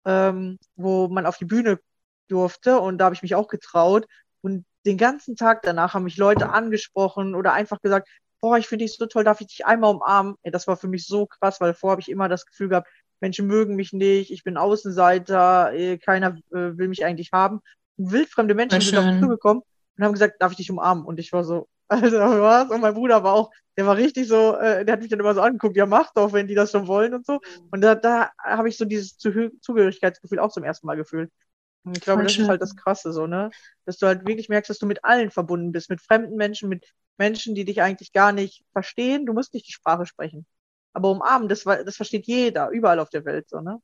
ähm, wo man auf die Bühne durfte und da habe ich mich auch getraut und den ganzen Tag danach haben mich Leute angesprochen oder einfach gesagt, boah, ich finde dich so toll, darf ich dich einmal umarmen? Ey, das war für mich so krass, weil vorher habe ich immer das Gefühl gehabt, Menschen mögen mich nicht, ich bin Außenseiter, eh, keiner äh, will mich eigentlich haben. Und wildfremde Menschen sind auf mich zugekommen und haben gesagt, darf ich dich umarmen? Und ich war so, also was? Und mein Bruder war auch, der war richtig so, äh, der hat mich dann immer so angeguckt, ja mach doch, wenn die das schon wollen und so. Mhm. Und da, da habe ich so dieses Zugehörigkeitsgefühl auch zum ersten Mal gefühlt. Ich glaube, das ist halt das Krasse so, ne? Dass du halt wirklich merkst, dass du mit allen verbunden bist, mit fremden Menschen, mit Menschen, die dich eigentlich gar nicht verstehen. Du musst nicht die Sprache sprechen. Aber umarmen, das, das versteht jeder, überall auf der Welt, so, ne?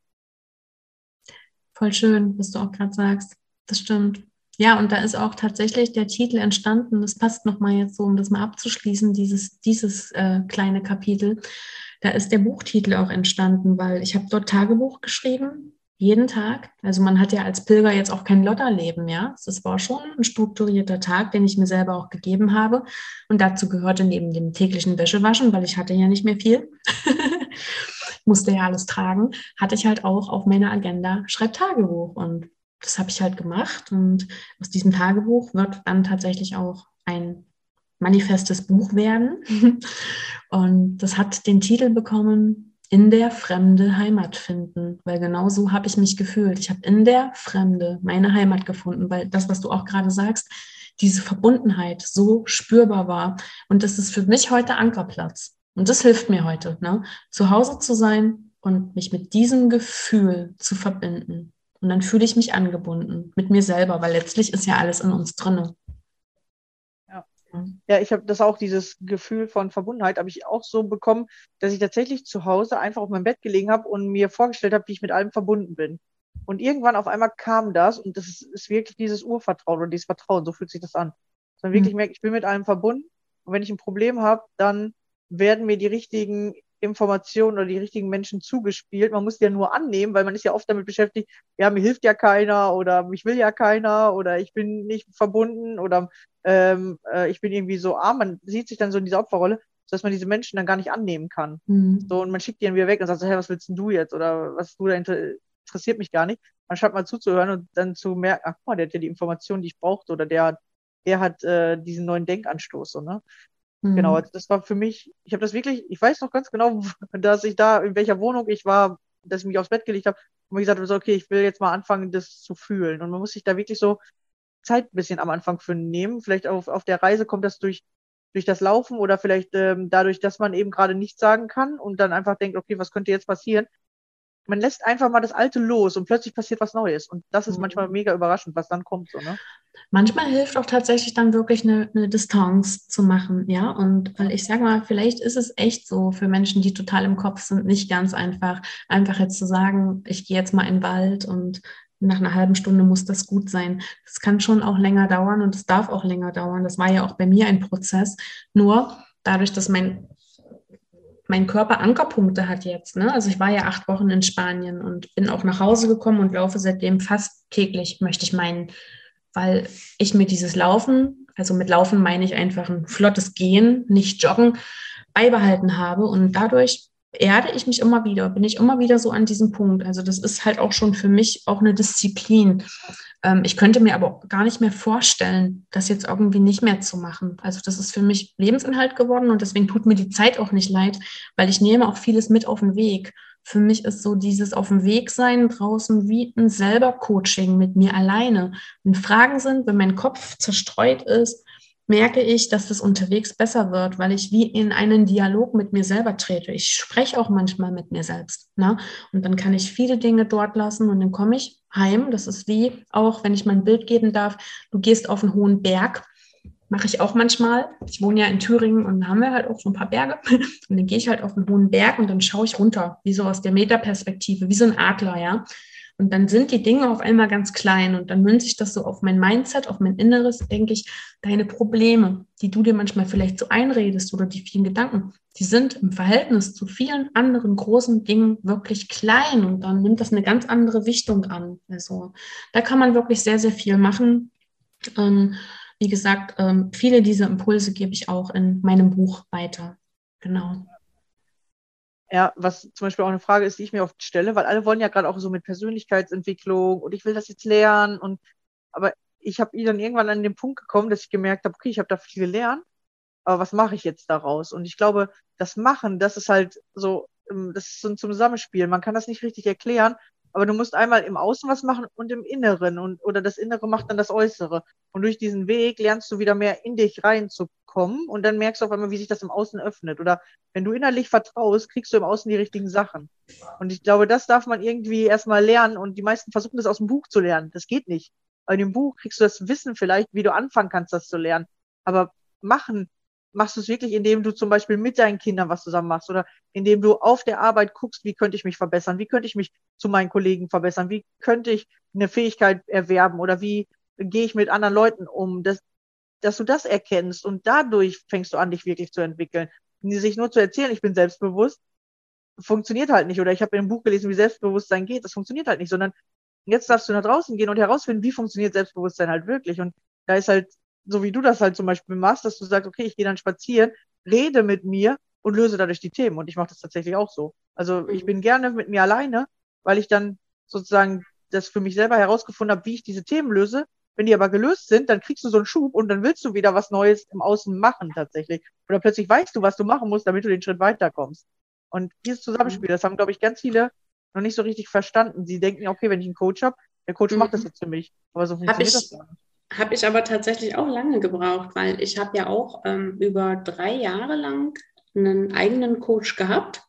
Voll schön, was du auch gerade sagst. Das stimmt. Ja, und da ist auch tatsächlich der Titel entstanden. Das passt nochmal jetzt so, um das mal abzuschließen, dieses, dieses äh, kleine Kapitel. Da ist der Buchtitel auch entstanden, weil ich habe dort Tagebuch geschrieben jeden Tag. Also man hat ja als Pilger jetzt auch kein Lotterleben, ja. Das war schon ein strukturierter Tag, den ich mir selber auch gegeben habe. Und dazu gehörte neben dem täglichen Wäschewaschen, weil ich hatte ja nicht mehr viel, musste ja alles tragen, hatte ich halt auch auf meiner Agenda Schreibtagebuch. Und das habe ich halt gemacht. Und aus diesem Tagebuch wird dann tatsächlich auch ein manifestes Buch werden. Und das hat den Titel bekommen, in der Fremde Heimat finden, weil genau so habe ich mich gefühlt. Ich habe in der Fremde meine Heimat gefunden, weil das, was du auch gerade sagst, diese Verbundenheit so spürbar war. Und das ist für mich heute Ankerplatz. Und das hilft mir heute, ne? zu Hause zu sein und mich mit diesem Gefühl zu verbinden. Und dann fühle ich mich angebunden mit mir selber, weil letztlich ist ja alles in uns drinne. Ja, ich habe das auch, dieses Gefühl von Verbundenheit, habe ich auch so bekommen, dass ich tatsächlich zu Hause einfach auf meinem Bett gelegen habe und mir vorgestellt habe, wie ich mit allem verbunden bin. Und irgendwann auf einmal kam das und das ist, ist wirklich dieses Urvertrauen und dieses Vertrauen, so fühlt sich das an. Dass man wirklich Mhm. merkt, ich bin mit einem verbunden und wenn ich ein Problem habe, dann werden mir die richtigen Informationen oder die richtigen Menschen zugespielt. Man muss die ja nur annehmen, weil man ist ja oft damit beschäftigt, ja, mir hilft ja keiner oder mich will ja keiner oder ich bin nicht verbunden oder ähm, äh, ich bin irgendwie so arm. Man sieht sich dann so in dieser Opferrolle, dass man diese Menschen dann gar nicht annehmen kann. Mhm. So, und man schickt die dann wieder weg und sagt so, hey, was willst denn du jetzt? Oder was du da inter interessiert mich gar nicht. Man schaut mal zuzuhören und dann zu merken, ach guck mal, der hat ja die Informationen, die ich brauchte, oder der hat, der hat äh, diesen neuen Denkanstoß, so, ne? Mhm. Genau, also das war für mich, ich habe das wirklich, ich weiß noch ganz genau, dass ich da, in welcher Wohnung ich war, dass ich mich aufs Bett gelegt habe und mir gesagt habe, so, okay, ich will jetzt mal anfangen, das zu fühlen. Und man muss sich da wirklich so Zeit ein bisschen am Anfang für nehmen. Vielleicht auf, auf der Reise kommt das durch, durch das Laufen oder vielleicht ähm, dadurch, dass man eben gerade nichts sagen kann und dann einfach denkt, okay, was könnte jetzt passieren? Man lässt einfach mal das Alte los und plötzlich passiert was Neues. Und das ist Mhm. manchmal mega überraschend, was dann kommt, so, ne? Manchmal hilft auch tatsächlich dann wirklich eine, eine Distanz zu machen, ja. Und weil ich sage mal, vielleicht ist es echt so für Menschen, die total im Kopf sind, nicht ganz einfach, einfach jetzt zu sagen, ich gehe jetzt mal in den Wald und nach einer halben Stunde muss das gut sein. Das kann schon auch länger dauern und es darf auch länger dauern. Das war ja auch bei mir ein Prozess. Nur dadurch, dass mein mein Körper Ankerpunkte hat jetzt. Ne? Also ich war ja acht Wochen in Spanien und bin auch nach Hause gekommen und laufe seitdem fast täglich, möchte ich meinen, weil ich mir dieses Laufen, also mit Laufen meine ich einfach ein flottes Gehen, nicht Joggen, beibehalten habe. Und dadurch erde ich mich immer wieder, bin ich immer wieder so an diesem Punkt. Also das ist halt auch schon für mich auch eine Disziplin. Ähm, ich könnte mir aber gar nicht mehr vorstellen, das jetzt irgendwie nicht mehr zu machen. Also das ist für mich Lebensinhalt geworden und deswegen tut mir die Zeit auch nicht leid, weil ich nehme auch vieles mit auf den Weg. Für mich ist so dieses auf dem Weg sein draußen wie ein selber Coaching mit mir alleine. Wenn Fragen sind, wenn mein Kopf zerstreut ist, merke ich, dass das unterwegs besser wird, weil ich wie in einen Dialog mit mir selber trete. Ich spreche auch manchmal mit mir selbst. Ne? Und dann kann ich viele Dinge dort lassen und dann komme ich heim. Das ist wie auch, wenn ich mal ein Bild geben darf, du gehst auf einen hohen Berg. Mache ich auch manchmal. Ich wohne ja in Thüringen und da haben wir halt auch so ein paar Berge. Und dann gehe ich halt auf einen hohen Berg und dann schaue ich runter, wie so aus der Metaperspektive, wie so ein Adler, ja. Und dann sind die Dinge auf einmal ganz klein und dann münze ich das so auf mein Mindset, auf mein Inneres, denke ich, deine Probleme, die du dir manchmal vielleicht so einredest oder die vielen Gedanken, die sind im Verhältnis zu vielen anderen großen Dingen wirklich klein und dann nimmt das eine ganz andere Wichtung an. Also da kann man wirklich sehr, sehr viel machen. Ähm, wie gesagt, ähm, viele dieser Impulse gebe ich auch in meinem Buch weiter. Genau. Ja, was zum Beispiel auch eine Frage ist, die ich mir oft stelle, weil alle wollen ja gerade auch so mit Persönlichkeitsentwicklung und ich will das jetzt lernen und aber ich habe dann irgendwann an den Punkt gekommen, dass ich gemerkt habe, okay, ich habe da viel gelernt, aber was mache ich jetzt daraus? Und ich glaube, das Machen, das ist halt so, ähm, das ist so ein Zusammenspiel. Man kann das nicht richtig erklären, aber du musst einmal im Außen was machen und im Inneren und oder das Innere macht dann das Äußere. Und durch diesen Weg lernst du wieder mehr in dich reinzukommen und dann merkst du auf einmal, wie sich das im Außen öffnet. Oder wenn du innerlich vertraust, kriegst du im Außen die richtigen Sachen. Und ich glaube, das darf man irgendwie erstmal lernen und die meisten versuchen das aus dem Buch zu lernen. Das geht nicht. Bei dem Buch kriegst du das Wissen vielleicht, wie du anfangen kannst, das zu lernen. Aber machen, machst du es wirklich, indem du zum Beispiel mit deinen Kindern was zusammen machst oder indem du auf der Arbeit guckst, wie könnte ich mich verbessern, wie könnte ich mich zu meinen Kollegen verbessern, wie könnte ich eine Fähigkeit erwerben oder wie gehe ich mit anderen Leuten um, dass, dass du das erkennst und dadurch fängst du an, dich wirklich zu entwickeln. Sich nur zu erzählen, ich bin selbstbewusst, funktioniert halt nicht. Oder ich habe in einem Buch gelesen, wie Selbstbewusstsein geht, das funktioniert halt nicht, sondern jetzt darfst du nach draußen gehen und herausfinden, wie funktioniert Selbstbewusstsein halt wirklich. Und da ist halt, so wie du das halt zum Beispiel machst, dass du sagst, okay, ich gehe dann spazieren, rede mit mir und löse dadurch die Themen. Und ich mache das tatsächlich auch so. Also ich bin gerne mit mir alleine, weil ich dann sozusagen das für mich selber herausgefunden habe, wie ich diese Themen löse. Wenn die aber gelöst sind, dann kriegst du so einen Schub und dann willst du wieder was Neues im Außen machen tatsächlich. Oder plötzlich weißt du, was du machen musst, damit du den Schritt weiterkommst. Und dieses Zusammenspiel, das haben, glaube ich, ganz viele noch nicht so richtig verstanden. Sie denken, okay, wenn ich einen Coach habe, der Coach Mhm. macht das jetzt für mich. Aber so funktioniert ich- das gar nicht. Habe ich aber tatsächlich auch lange gebraucht, weil ich habe ja auch ähm, über drei Jahre lang einen eigenen Coach gehabt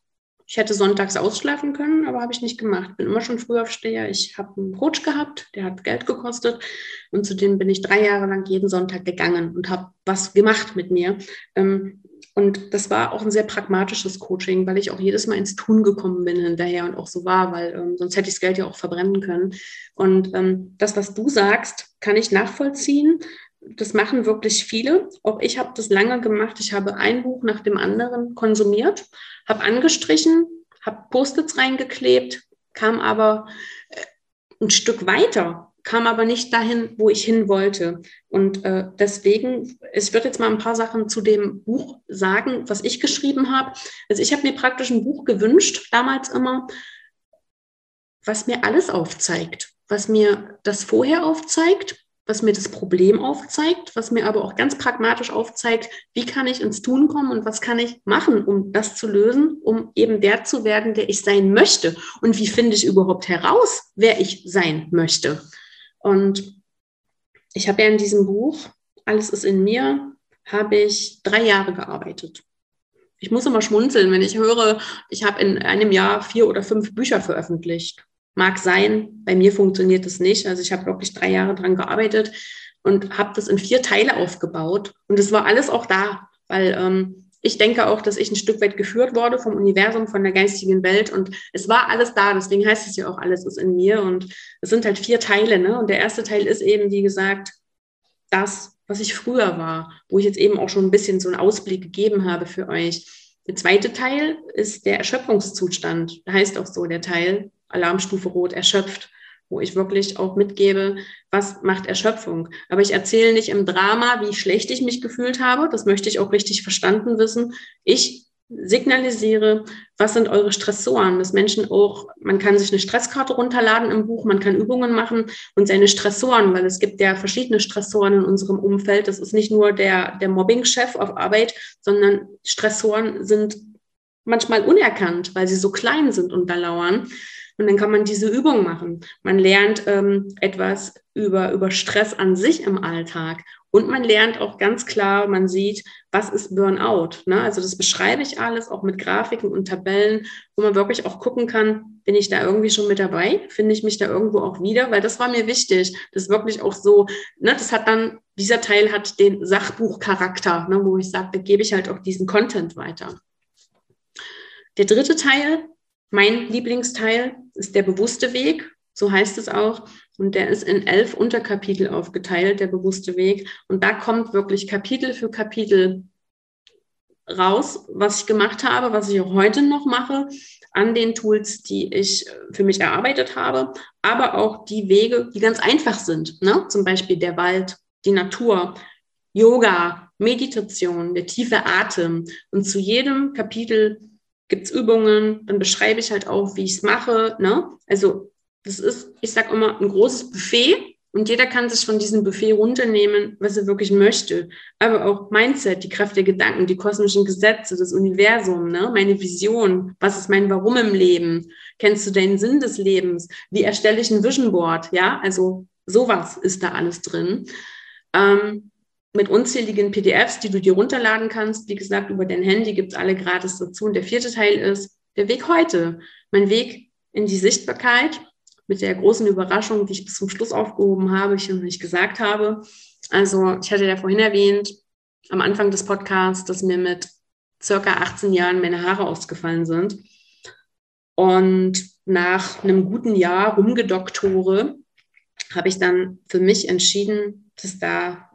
Ich hätte sonntags ausschlafen können, aber habe ich nicht gemacht. Bin immer schon früh aufsteher. Ich habe einen Coach gehabt, der hat Geld gekostet. Und zudem bin ich drei Jahre lang jeden Sonntag gegangen und habe was gemacht mit mir. Ähm, und das war auch ein sehr pragmatisches Coaching, weil ich auch jedes Mal ins Tun gekommen bin hinterher und auch so war, weil ähm, sonst hätte ich das Geld ja auch verbrennen können. Und ähm, das, was du sagst, kann ich nachvollziehen. Das machen wirklich viele. Auch ich habe das lange gemacht. Ich habe ein Buch nach dem anderen konsumiert, habe angestrichen, habe Post-its reingeklebt, kam aber äh, ein Stück weiter kam aber nicht dahin, wo ich hin wollte. Und äh, deswegen, ich würde jetzt mal ein paar Sachen zu dem Buch sagen, was ich geschrieben habe. Also ich habe mir praktisch ein Buch gewünscht, damals immer, was mir alles aufzeigt, was mir das vorher aufzeigt, was mir das Problem aufzeigt, was mir aber auch ganz pragmatisch aufzeigt, wie kann ich ins Tun kommen und was kann ich machen, um das zu lösen, um eben der zu werden, der ich sein möchte. Und wie finde ich überhaupt heraus, wer ich sein möchte? Und ich habe ja in diesem Buch, Alles ist in mir, habe ich drei Jahre gearbeitet. Ich muss immer schmunzeln, wenn ich höre, ich habe in einem Jahr vier oder fünf Bücher veröffentlicht. Mag sein, bei mir funktioniert das nicht. Also ich habe wirklich drei Jahre dran gearbeitet und habe das in vier Teile aufgebaut. Und es war alles auch da, weil ähm, ich denke auch, dass ich ein Stück weit geführt wurde vom Universum, von der geistigen Welt und es war alles da. Deswegen heißt es ja auch, alles ist in mir und es sind halt vier Teile. Ne? Und der erste Teil ist eben, wie gesagt, das, was ich früher war, wo ich jetzt eben auch schon ein bisschen so einen Ausblick gegeben habe für euch. Der zweite Teil ist der Erschöpfungszustand. Heißt auch so der Teil, Alarmstufe Rot, erschöpft wo ich wirklich auch mitgebe, was macht Erschöpfung. Aber ich erzähle nicht im Drama, wie schlecht ich mich gefühlt habe. Das möchte ich auch richtig verstanden wissen. Ich signalisiere, was sind eure Stressoren, dass Menschen auch, man kann sich eine Stresskarte runterladen im Buch, man kann Übungen machen und seine Stressoren, weil es gibt ja verschiedene Stressoren in unserem Umfeld. Das ist nicht nur der, der Mobbing-Chef auf Arbeit, sondern Stressoren sind manchmal unerkannt, weil sie so klein sind und da lauern. Und dann kann man diese Übung machen. Man lernt ähm, etwas über, über Stress an sich im Alltag. Und man lernt auch ganz klar, man sieht, was ist Burnout. Ne? Also das beschreibe ich alles, auch mit Grafiken und Tabellen, wo man wirklich auch gucken kann, bin ich da irgendwie schon mit dabei? Finde ich mich da irgendwo auch wieder? Weil das war mir wichtig. Das ist wirklich auch so, ne? das hat dann, dieser Teil hat den Sachbuchcharakter, ne? wo ich sage, da gebe ich halt auch diesen Content weiter. Der dritte Teil mein Lieblingsteil ist der bewusste Weg, so heißt es auch. Und der ist in elf Unterkapitel aufgeteilt, der bewusste Weg. Und da kommt wirklich Kapitel für Kapitel raus, was ich gemacht habe, was ich auch heute noch mache, an den Tools, die ich für mich erarbeitet habe, aber auch die Wege, die ganz einfach sind. Ne? Zum Beispiel der Wald, die Natur, Yoga, Meditation, der tiefe Atem. Und zu jedem Kapitel gibt es Übungen, dann beschreibe ich halt auch, wie ich es mache. Ne? Also das ist, ich sage immer, ein großes Buffet und jeder kann sich von diesem Buffet runternehmen, was er wirklich möchte. Aber auch Mindset, die Kraft der Gedanken, die kosmischen Gesetze, das Universum, ne? meine Vision, was ist mein Warum im Leben? Kennst du den Sinn des Lebens? Wie erstelle ich ein Vision Board? Ja, also sowas ist da alles drin. Ähm, mit unzähligen PDFs, die du dir runterladen kannst. Wie gesagt, über dein Handy gibt es alle gratis dazu. Und der vierte Teil ist der Weg heute. Mein Weg in die Sichtbarkeit mit der großen Überraschung, die ich bis zum Schluss aufgehoben habe, ich noch nicht gesagt habe. Also ich hatte ja vorhin erwähnt, am Anfang des Podcasts, dass mir mit circa 18 Jahren meine Haare ausgefallen sind. Und nach einem guten Jahr Rumgedoktore habe ich dann für mich entschieden, dass da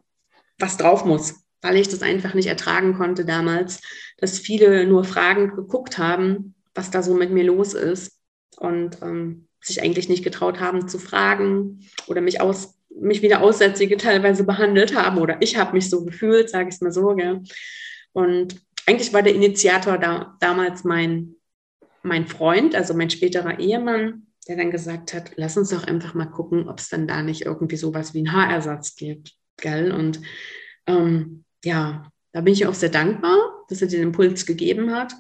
was drauf muss, weil ich das einfach nicht ertragen konnte damals, dass viele nur fragend geguckt haben, was da so mit mir los ist und ähm, sich eigentlich nicht getraut haben zu fragen oder mich aus mich wieder Aussätzige teilweise behandelt haben oder ich habe mich so gefühlt, sage ich es mal so. Gell? Und eigentlich war der Initiator da, damals mein, mein Freund, also mein späterer Ehemann, der dann gesagt hat, lass uns doch einfach mal gucken, ob es dann da nicht irgendwie sowas wie einen Haarersatz gibt. Gell? Und ähm, ja, da bin ich auch sehr dankbar, dass er den Impuls gegeben hat,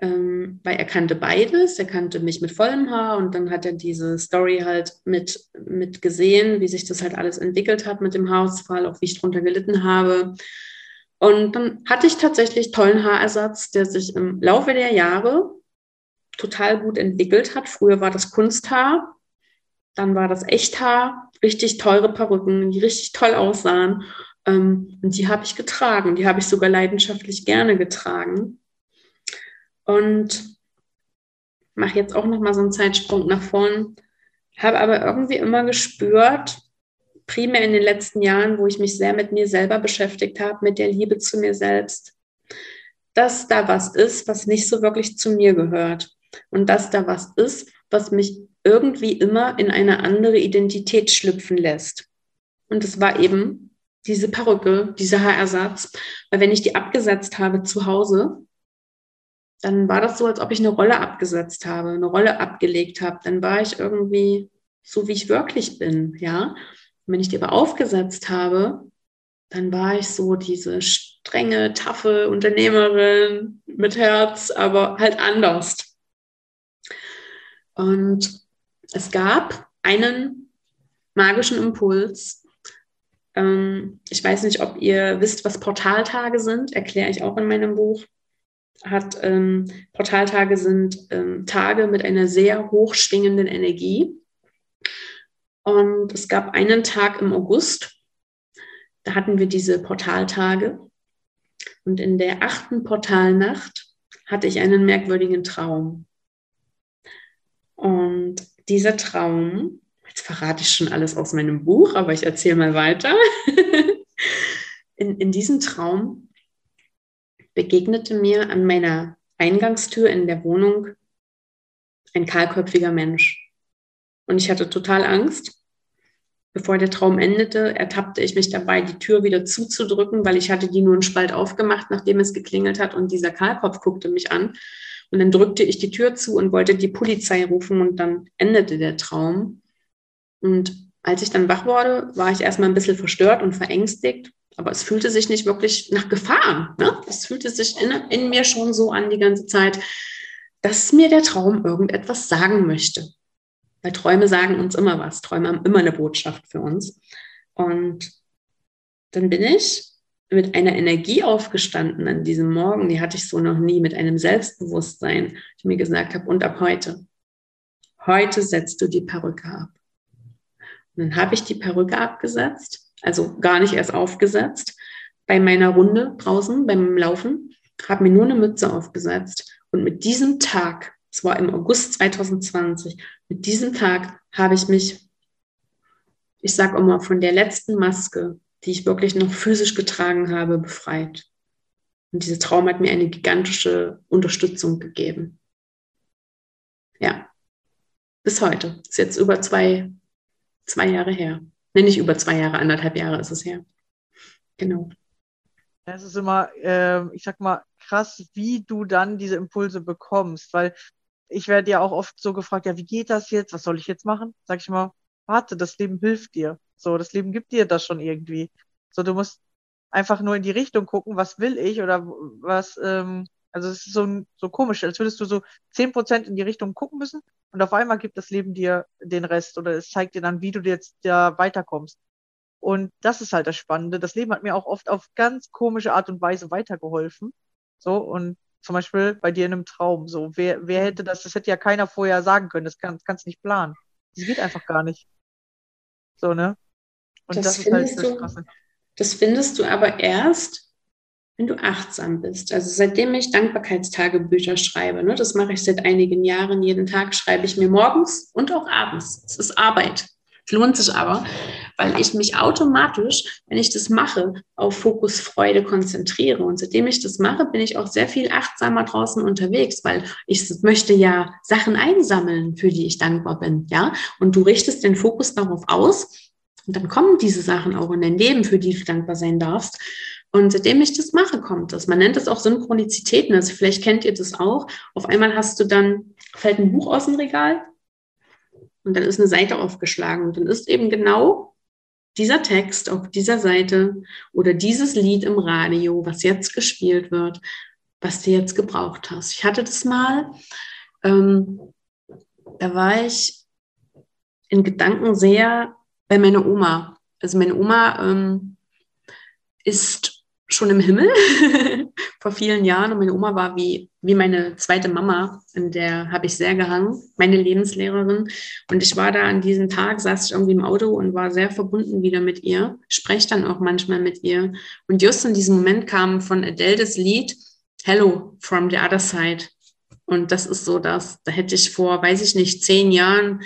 ähm, weil er kannte beides. Er kannte mich mit vollem Haar und dann hat er diese Story halt mit, mit gesehen, wie sich das halt alles entwickelt hat mit dem Haarausfall, auch wie ich drunter gelitten habe. Und dann hatte ich tatsächlich tollen Haarersatz, der sich im Laufe der Jahre total gut entwickelt hat. Früher war das Kunsthaar, dann war das Echthaar, richtig teure Perücken, die richtig toll aussahen. Ähm, und die habe ich getragen. Die habe ich sogar leidenschaftlich gerne getragen. Und mache jetzt auch noch mal so einen Zeitsprung nach vorn. Habe aber irgendwie immer gespürt, primär in den letzten Jahren, wo ich mich sehr mit mir selber beschäftigt habe, mit der Liebe zu mir selbst, dass da was ist, was nicht so wirklich zu mir gehört. Und dass da was ist, was mich irgendwie immer in eine andere Identität schlüpfen lässt. Und es war eben diese Perücke, dieser Haarersatz. Weil wenn ich die abgesetzt habe zu Hause, dann war das so, als ob ich eine Rolle abgesetzt habe, eine Rolle abgelegt habe. Dann war ich irgendwie so, wie ich wirklich bin, ja. Und wenn ich die aber aufgesetzt habe, dann war ich so diese strenge, taffe Unternehmerin mit Herz, aber halt anders. Und es gab einen magischen Impuls. Ähm, ich weiß nicht, ob ihr wisst, was Portaltage sind, erkläre ich auch in meinem Buch. Hat, ähm, Portaltage sind ähm, Tage mit einer sehr hochschwingenden Energie. Und es gab einen Tag im August, da hatten wir diese Portaltage. Und in der achten Portalnacht hatte ich einen merkwürdigen Traum. Und dieser Traum, jetzt verrate ich schon alles aus meinem Buch, aber ich erzähle mal weiter. in, in diesem Traum begegnete mir an meiner Eingangstür in der Wohnung ein kahlköpfiger Mensch. Und ich hatte total Angst. Bevor der Traum endete, ertappte ich mich dabei, die Tür wieder zuzudrücken, weil ich hatte die nur einen Spalt aufgemacht, nachdem es geklingelt hat und dieser Kahlkopf guckte mich an. Und dann drückte ich die Tür zu und wollte die Polizei rufen und dann endete der Traum. Und als ich dann wach wurde, war ich erstmal ein bisschen verstört und verängstigt, aber es fühlte sich nicht wirklich nach Gefahr. Ne? Es fühlte sich in, in mir schon so an die ganze Zeit, dass mir der Traum irgendetwas sagen möchte. Weil Träume sagen uns immer was. Träume haben immer eine Botschaft für uns. Und dann bin ich mit einer Energie aufgestanden an diesem Morgen, die hatte ich so noch nie, mit einem Selbstbewusstsein, ich mir gesagt habe, und ab heute, heute setzt du die Perücke ab. Und dann habe ich die Perücke abgesetzt, also gar nicht erst aufgesetzt, bei meiner Runde draußen, beim Laufen, habe mir nur eine Mütze aufgesetzt. Und mit diesem Tag es war im August 2020. Mit diesem Tag habe ich mich, ich sage immer, von der letzten Maske, die ich wirklich noch physisch getragen habe, befreit. Und dieser Traum hat mir eine gigantische Unterstützung gegeben. Ja, bis heute. Ist jetzt über zwei, zwei Jahre her. Nenne ich über zwei Jahre, anderthalb Jahre ist es her. Genau. Es ist immer, äh, ich sag mal, krass, wie du dann diese Impulse bekommst, weil ich werde ja auch oft so gefragt, ja, wie geht das jetzt? Was soll ich jetzt machen? Sag ich mal, warte, das Leben hilft dir. So, das Leben gibt dir das schon irgendwie. So, du musst einfach nur in die Richtung gucken, was will ich oder was, ähm, also es ist so, so komisch, als würdest du so zehn Prozent in die Richtung gucken müssen und auf einmal gibt das Leben dir den Rest oder es zeigt dir dann, wie du jetzt da weiterkommst. Und das ist halt das Spannende. Das Leben hat mir auch oft auf ganz komische Art und Weise weitergeholfen. So, und zum Beispiel bei dir in einem Traum. So, wer, wer hätte das, das hätte ja keiner vorher sagen können. Das, kann, das kannst du nicht planen. Das geht einfach gar nicht. So, ne? Und das, das ist halt das Krasse. Das findest du aber erst, wenn du achtsam bist. Also seitdem ich Dankbarkeitstagebücher schreibe, ne, das mache ich seit einigen Jahren, jeden Tag schreibe ich mir morgens und auch abends. Es ist Arbeit. Es lohnt sich aber, weil ich mich automatisch, wenn ich das mache, auf Fokus Freude konzentriere. Und seitdem ich das mache, bin ich auch sehr viel achtsamer draußen unterwegs, weil ich möchte ja Sachen einsammeln, für die ich dankbar bin. Ja, und du richtest den Fokus darauf aus. Und dann kommen diese Sachen auch in dein Leben, für die du dankbar sein darfst. Und seitdem ich das mache, kommt das. Man nennt das auch Synchronizitäten. Also vielleicht kennt ihr das auch. Auf einmal hast du dann, fällt ein Buch aus dem Regal, und dann ist eine Seite aufgeschlagen und dann ist eben genau dieser Text auf dieser Seite oder dieses Lied im Radio, was jetzt gespielt wird, was du jetzt gebraucht hast. Ich hatte das mal, ähm, da war ich in Gedanken sehr bei meiner Oma. Also meine Oma ähm, ist schon im Himmel vor vielen Jahren und meine Oma war wie, wie meine zweite Mama, in der habe ich sehr gehangen, meine Lebenslehrerin. Und ich war da an diesem Tag, saß ich irgendwie im Auto und war sehr verbunden wieder mit ihr, spreche dann auch manchmal mit ihr. Und just in diesem Moment kam von Adele das Lied Hello from the Other Side. Und das ist so das, da hätte ich vor, weiß ich nicht, zehn Jahren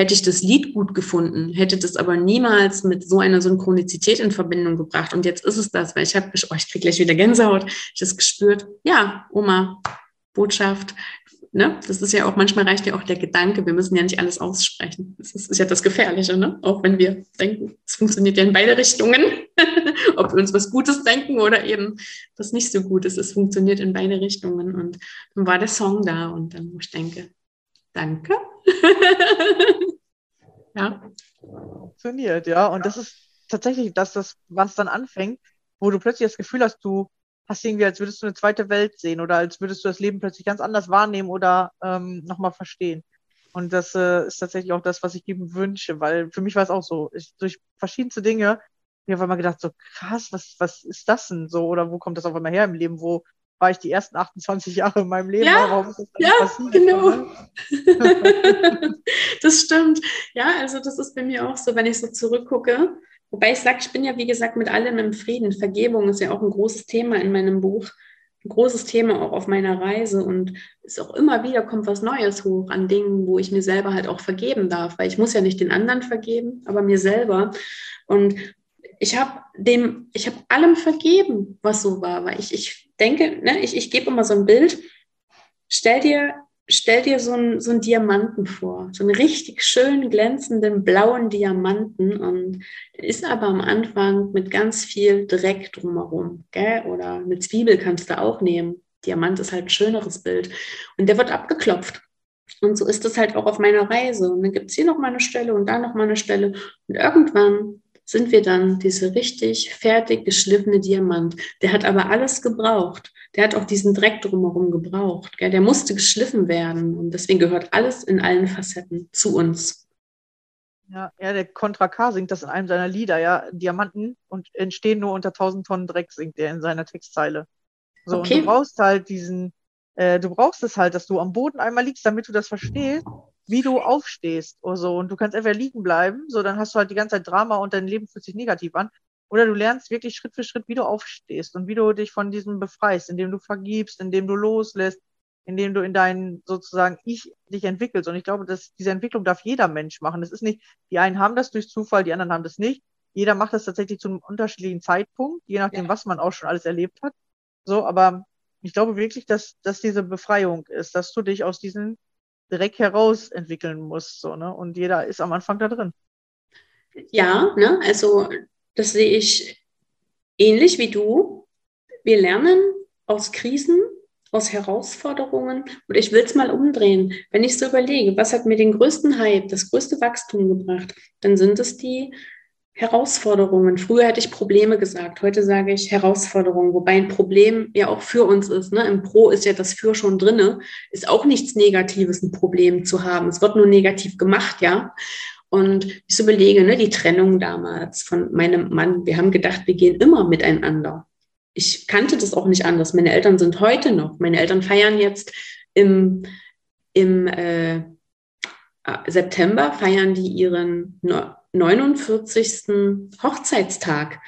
hätte ich das Lied gut gefunden, hätte das aber niemals mit so einer Synchronizität in Verbindung gebracht. Und jetzt ist es das, weil ich habe, oh, ich kriege gleich wieder Gänsehaut, ich habe gespürt, ja, Oma, Botschaft, ne? Das ist ja auch, manchmal reicht ja auch der Gedanke, wir müssen ja nicht alles aussprechen. Das ist, ist ja das Gefährliche, ne? Auch wenn wir denken, es funktioniert ja in beide Richtungen, ob wir uns was Gutes denken oder eben was nicht so gut ist. Es funktioniert in beide Richtungen. Und dann war der Song da und dann, wo ich denke, danke. ja. Funktioniert, ja. Und das ist tatsächlich das, das, was dann anfängt, wo du plötzlich das Gefühl hast, du hast irgendwie, als würdest du eine zweite Welt sehen oder als würdest du das Leben plötzlich ganz anders wahrnehmen oder ähm, nochmal verstehen. Und das äh, ist tatsächlich auch das, was ich ihm wünsche, weil für mich war es auch so. Ich, durch verschiedenste Dinge, ich habe immer gedacht, so krass, was, was ist das denn so? Oder wo kommt das auf einmal her im Leben? Wo war ich die ersten 28 Jahre in meinem Leben. Ja, Warum ist das ja passiert? genau. Ne? das stimmt. Ja, also das ist bei mir auch so, wenn ich so zurückgucke. Wobei ich sage, ich bin ja, wie gesagt, mit allem im Frieden. Vergebung ist ja auch ein großes Thema in meinem Buch. Ein großes Thema auch auf meiner Reise und es auch immer wieder kommt was Neues hoch an Dingen, wo ich mir selber halt auch vergeben darf, weil ich muss ja nicht den anderen vergeben, aber mir selber. Und ich habe dem, ich habe allem vergeben, was so war, weil ich, ich denke, ne, ich, ich gebe immer so ein Bild. Stell dir, stell dir so einen, so einen Diamanten vor, so einen richtig schön glänzenden blauen Diamanten und der ist aber am Anfang mit ganz viel Dreck drumherum, gell? Oder eine Zwiebel kannst du auch nehmen. Diamant ist halt ein schöneres Bild und der wird abgeklopft. Und so ist es halt auch auf meiner Reise. Und dann gibt es hier nochmal eine Stelle und da nochmal eine Stelle. Und irgendwann sind wir dann diese richtig fertig geschliffene Diamant. Der hat aber alles gebraucht. Der hat auch diesen Dreck drumherum gebraucht. Gell? Der musste geschliffen werden. Und deswegen gehört alles in allen Facetten zu uns. Ja, ja, der Contra K singt das in einem seiner Lieder, ja. Diamanten und entstehen nur unter 1000 Tonnen Dreck, singt er in seiner Textzeile. So, okay. und du brauchst halt diesen, äh, du brauchst es halt, dass du am Boden einmal liegst, damit du das verstehst wie du aufstehst oder so. Und du kannst entweder liegen bleiben, so dann hast du halt die ganze Zeit Drama und dein Leben fühlt sich negativ an. Oder du lernst wirklich Schritt für Schritt, wie du aufstehst und wie du dich von diesem befreist, indem du vergibst, indem du loslässt, indem du in dein sozusagen Ich dich entwickelst. Und ich glaube, dass diese Entwicklung darf jeder Mensch machen. Das ist nicht, die einen haben das durch Zufall, die anderen haben das nicht. Jeder macht das tatsächlich zu einem unterschiedlichen Zeitpunkt, je nachdem, ja. was man auch schon alles erlebt hat. So, aber ich glaube wirklich, dass, dass diese Befreiung ist, dass du dich aus diesen direkt heraus entwickeln muss. So, ne? Und jeder ist am Anfang da drin. Ja, ne? also das sehe ich ähnlich wie du. Wir lernen aus Krisen, aus Herausforderungen. Und ich will es mal umdrehen. Wenn ich so überlege, was hat mir den größten Hype, das größte Wachstum gebracht, dann sind es die Herausforderungen. Früher hätte ich Probleme gesagt, heute sage ich Herausforderungen, wobei ein Problem ja auch für uns ist. Ne? Im Pro ist ja das Für schon drinne. Ist auch nichts Negatives, ein Problem zu haben. Es wird nur negativ gemacht, ja. Und ich so überlege, ne, die Trennung damals von meinem Mann, wir haben gedacht, wir gehen immer miteinander. Ich kannte das auch nicht anders. Meine Eltern sind heute noch. Meine Eltern feiern jetzt im, im äh, September, feiern die ihren 49. Hochzeitstag.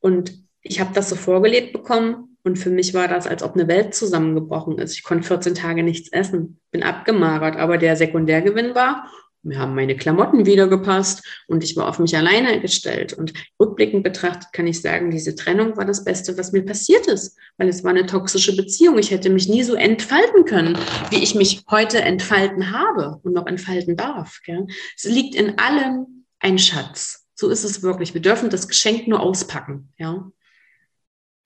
Und ich habe das so vorgelebt bekommen und für mich war das, als ob eine Welt zusammengebrochen ist. Ich konnte 14 Tage nichts essen, bin abgemagert, aber der Sekundärgewinn war, mir haben meine Klamotten wieder gepasst und ich war auf mich alleine gestellt. Und rückblickend betrachtet kann ich sagen, diese Trennung war das Beste, was mir passiert ist, weil es war eine toxische Beziehung. Ich hätte mich nie so entfalten können, wie ich mich heute entfalten habe und noch entfalten darf. Gell? Es liegt in allem ein Schatz. So ist es wirklich. Wir dürfen das Geschenk nur auspacken, ja.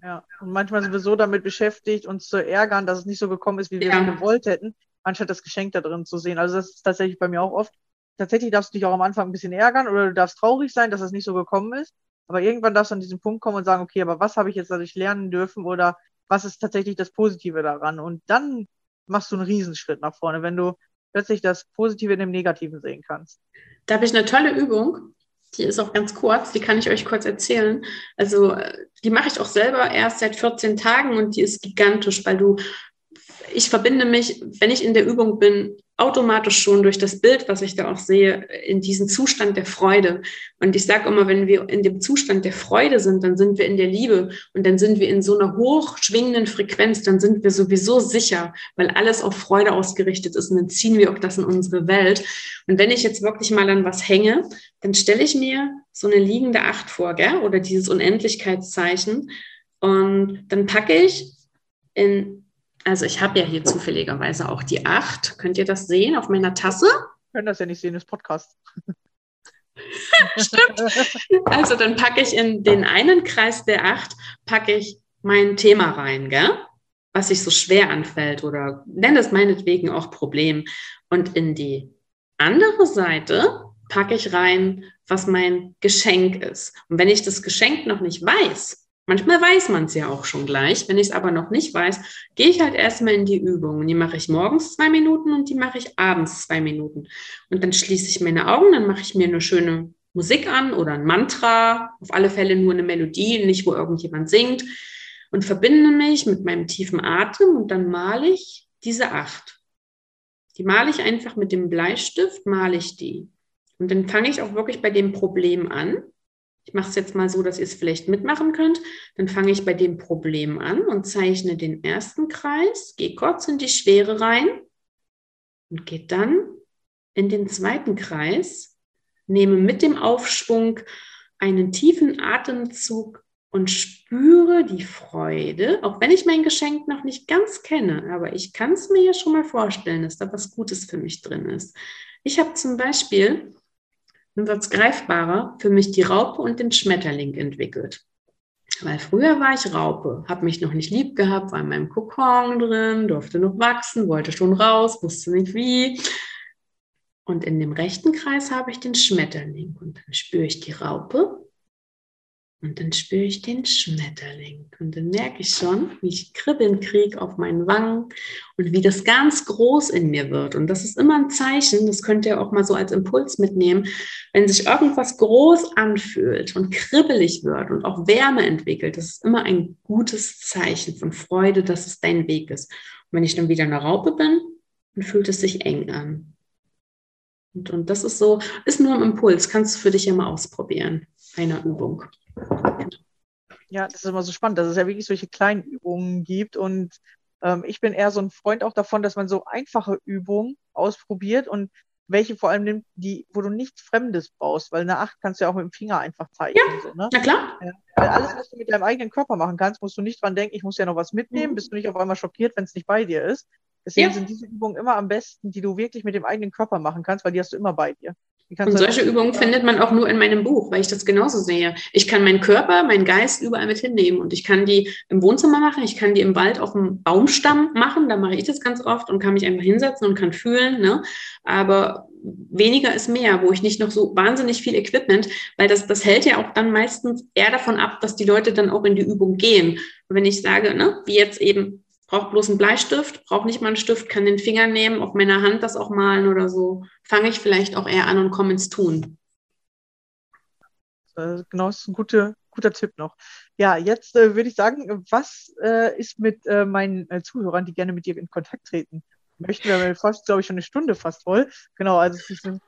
Ja, und manchmal sind wir so damit beschäftigt, uns zu ärgern, dass es nicht so gekommen ist, wie wir ja. gewollt hätten, anstatt das Geschenk da drin zu sehen. Also das ist tatsächlich bei mir auch oft. Tatsächlich darfst du dich auch am Anfang ein bisschen ärgern oder du darfst traurig sein, dass es nicht so gekommen ist. Aber irgendwann darfst du an diesen Punkt kommen und sagen, okay, aber was habe ich jetzt dadurch lernen dürfen oder was ist tatsächlich das Positive daran? Und dann machst du einen Riesenschritt nach vorne, wenn du plötzlich das Positive in dem Negativen sehen kannst. Da habe ich eine tolle Übung. Die ist auch ganz kurz, die kann ich euch kurz erzählen. Also äh, die mache ich auch selber erst seit 14 Tagen und die ist gigantisch, weil du, ich verbinde mich, wenn ich in der Übung bin, automatisch schon durch das Bild, was ich da auch sehe, in diesen Zustand der Freude. Und ich sage immer, wenn wir in dem Zustand der Freude sind, dann sind wir in der Liebe und dann sind wir in so einer hochschwingenden Frequenz, dann sind wir sowieso sicher, weil alles auf Freude ausgerichtet ist und dann ziehen wir auch das in unsere Welt. Und wenn ich jetzt wirklich mal an was hänge, dann stelle ich mir so eine liegende Acht vor, gell? oder dieses Unendlichkeitszeichen und dann packe ich in also ich habe ja hier zufälligerweise auch die 8. Könnt ihr das sehen auf meiner Tasse? Wir können das ja nicht sehen, das Podcast. Stimmt. Also dann packe ich in den einen Kreis der 8, packe ich mein Thema rein, gell? was sich so schwer anfällt oder nenne es meinetwegen auch Problem. Und in die andere Seite packe ich rein, was mein Geschenk ist. Und wenn ich das Geschenk noch nicht weiß, Manchmal weiß man es ja auch schon gleich. Wenn ich es aber noch nicht weiß, gehe ich halt erstmal in die Übung. Und die mache ich morgens zwei Minuten und die mache ich abends zwei Minuten. Und dann schließe ich meine Augen, dann mache ich mir eine schöne Musik an oder ein Mantra, auf alle Fälle nur eine Melodie, nicht wo irgendjemand singt und verbinde mich mit meinem tiefen Atem und dann male ich diese acht. Die male ich einfach mit dem Bleistift, male ich die. Und dann fange ich auch wirklich bei dem Problem an ich mache es jetzt mal so, dass ihr es vielleicht mitmachen könnt. Dann fange ich bei dem Problem an und zeichne den ersten Kreis, gehe kurz in die Schwere rein und gehe dann in den zweiten Kreis, nehme mit dem Aufschwung einen tiefen Atemzug und spüre die Freude, auch wenn ich mein Geschenk noch nicht ganz kenne, aber ich kann es mir ja schon mal vorstellen, dass da was Gutes für mich drin ist. Ich habe zum Beispiel es greifbarer für mich die Raupe und den Schmetterling entwickelt. Weil früher war ich Raupe, habe mich noch nicht lieb gehabt, war in meinem Kokon drin, durfte noch wachsen, wollte schon raus, wusste nicht wie. Und in dem rechten Kreis habe ich den Schmetterling und dann spüre ich die Raupe und dann spüre ich den Schmetterling. Und dann merke ich schon, wie ich Kribbeln kriege auf meinen Wangen und wie das ganz groß in mir wird. Und das ist immer ein Zeichen, das könnt ihr auch mal so als Impuls mitnehmen, wenn sich irgendwas groß anfühlt und kribbelig wird und auch Wärme entwickelt. Das ist immer ein gutes Zeichen von Freude, dass es dein Weg ist. Und wenn ich dann wieder eine Raupe bin, dann fühlt es sich eng an. Und, und das ist so, ist nur ein Impuls, kannst du für dich ja mal ausprobieren, einer Übung. Ja, das ist immer so spannend, dass es ja wirklich solche kleinen Übungen gibt. Und ähm, ich bin eher so ein Freund auch davon, dass man so einfache Übungen ausprobiert und welche vor allem nimmt, die, wo du nichts Fremdes brauchst, weil eine Acht kannst du ja auch mit dem Finger einfach zeichnen. Ja, so, ne? na klar. Ja, weil alles, was du mit deinem eigenen Körper machen kannst, musst du nicht dran denken, ich muss ja noch was mitnehmen, Mhm. bist du nicht auf einmal schockiert, wenn es nicht bei dir ist. Deswegen Ja. sind diese Übungen immer am besten, die du wirklich mit dem eigenen Körper machen kannst, weil die hast du immer bei dir. Und solche Übungen findet man auch nur in meinem Buch, weil ich das genauso sehe. Ich kann meinen Körper, meinen Geist überall mit hinnehmen und ich kann die im Wohnzimmer machen, ich kann die im Wald auf dem Baumstamm machen, da mache ich das ganz oft und kann mich einfach hinsetzen und kann fühlen. Ne? Aber weniger ist mehr, wo ich nicht noch so wahnsinnig viel Equipment, weil das, das hält ja auch dann meistens eher davon ab, dass die Leute dann auch in die Übung gehen. Und wenn ich sage, ne, wie jetzt eben, braucht bloß einen Bleistift, braucht nicht mal einen Stift, kann den Finger nehmen, auf meiner Hand das auch malen oder so, fange ich vielleicht auch eher an und komme ins Tun. Äh, genau, das ist ein guter, guter Tipp noch. Ja, jetzt äh, würde ich sagen, was äh, ist mit äh, meinen äh, Zuhörern, die gerne mit dir in Kontakt treten möchten? Wir haben fast, glaube ich, schon eine Stunde fast voll. Genau, also es ist ein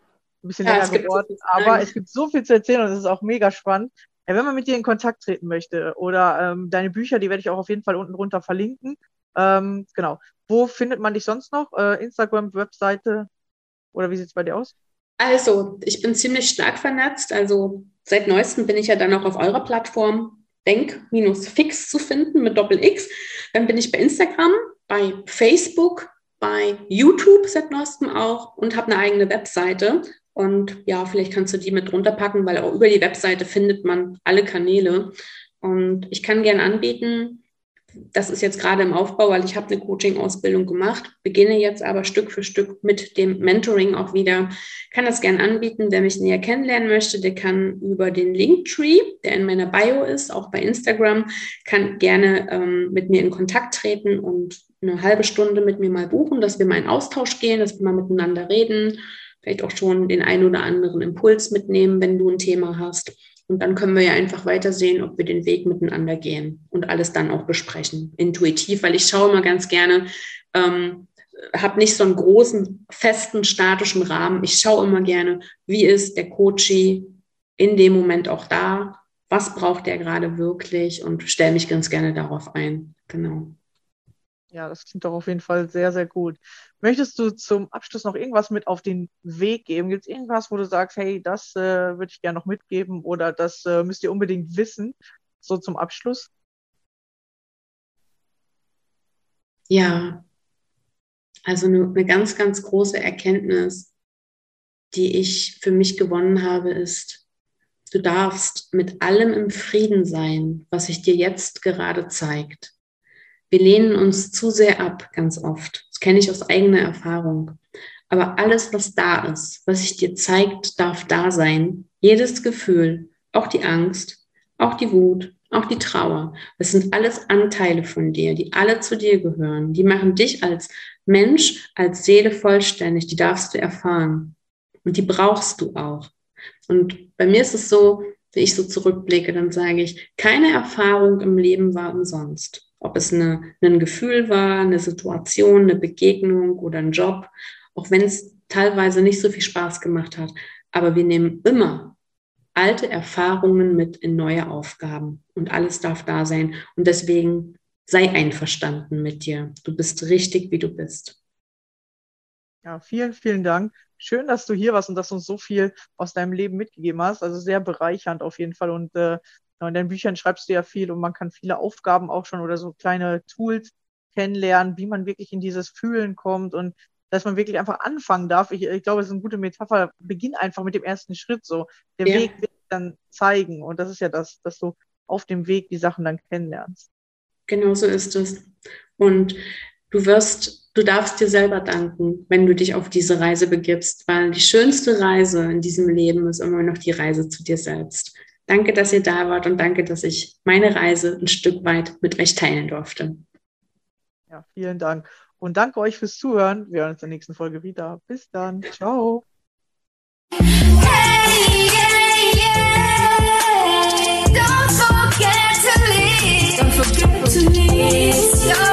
bisschen Ja, länger so geworden, zu aber es gibt so viel zu erzählen und es ist auch mega spannend. Wenn man mit dir in Kontakt treten möchte oder ähm, deine Bücher, die werde ich auch auf jeden Fall unten drunter verlinken. Ähm, genau. Wo findet man dich sonst noch? Äh, Instagram, Webseite oder wie sieht es bei dir aus? Also, ich bin ziemlich stark vernetzt. Also, seit neuestem bin ich ja dann auch auf eurer Plattform Denk-Fix zu finden mit Doppel-X. Dann bin ich bei Instagram, bei Facebook, bei YouTube seit neuestem auch und habe eine eigene Webseite. Und ja, vielleicht kannst du die mit drunter packen, weil auch über die Webseite findet man alle Kanäle. Und ich kann gern anbieten, das ist jetzt gerade im Aufbau, weil ich habe eine Coaching-Ausbildung gemacht, beginne jetzt aber Stück für Stück mit dem Mentoring auch wieder. Kann das gern anbieten, wer mich näher kennenlernen möchte, der kann über den Linktree, der in meiner Bio ist, auch bei Instagram, kann gerne ähm, mit mir in Kontakt treten und eine halbe Stunde mit mir mal buchen, dass wir mal in Austausch gehen, dass wir mal miteinander reden. vielleicht auch schon den einen oder anderen Impuls mitnehmen, wenn du ein Thema hast. Und dann können wir ja einfach weitersehen, ob wir den Weg miteinander gehen und alles dann auch besprechen, intuitiv, weil ich schaue immer ganz gerne, ähm, habe nicht so einen großen, festen, statischen Rahmen. Ich schaue immer gerne, wie ist der Coachie in dem Moment auch da, was braucht der gerade wirklich und stelle mich ganz gerne darauf ein. Genau. Ja, das klingt doch auf jeden Fall sehr, sehr gut. Möchtest du zum Abschluss noch irgendwas mit auf den Weg geben? Gibt es irgendwas, wo du sagst, hey, das äh, würde ich gerne noch mitgeben oder das äh, müsst ihr unbedingt wissen, so zum Abschluss? Ja, also eine, eine ganz, ganz große Erkenntnis, die ich für mich gewonnen habe, ist, du darfst mit allem im Frieden sein, was sich dir jetzt gerade zeigt. Wir lehnen uns zu sehr ab, ganz oft. Das kenne ich aus eigener Erfahrung. Aber alles, was da ist, was sich dir zeigt, darf da sein. Jedes Gefühl, auch die Angst, auch die Wut, auch die Trauer. Das sind alles Anteile von dir, die alle zu dir gehören. Die machen dich als Mensch, als Seele vollständig. Die darfst du erfahren. Und die brauchst du auch. Und bei mir ist es so, wenn ich so zurückblicke, dann sage ich, keine Erfahrung im Leben war umsonst ob es eine, ein Gefühl war, eine Situation, eine Begegnung oder ein Job, auch wenn es teilweise nicht so viel Spaß gemacht hat. Aber wir nehmen immer alte Erfahrungen mit in neue Aufgaben und alles darf da sein. Und deswegen sei einverstanden mit dir. Du bist richtig, wie du bist. Ja, vielen, vielen Dank. Schön, dass du hier warst und dass du uns so viel aus deinem Leben mitgegeben hast. Also sehr bereichernd auf jeden Fall. Und äh, in deinen Büchern schreibst du ja viel und man kann viele Aufgaben auch schon oder so kleine Tools kennenlernen, wie man wirklich in dieses Fühlen kommt und dass man wirklich einfach anfangen darf. Ich, ich glaube, es ist eine gute Metapher. Beginn einfach mit dem ersten Schritt so. Der ja. Weg wird dann zeigen. Und das ist ja das, dass du auf dem Weg die Sachen dann kennenlernst. Genau so ist es. Und du wirst, du darfst dir selber danken, wenn du dich auf diese Reise begibst, weil die schönste Reise in diesem Leben ist immer noch die Reise zu dir selbst. Danke, dass ihr da wart und danke, dass ich meine Reise ein Stück weit mit euch teilen durfte. Ja, vielen Dank. Und danke euch fürs Zuhören. Wir hören uns in der nächsten Folge wieder. Bis dann. Ciao. Hey, yeah, yeah. Don't forget to leave. Don't forget to leave.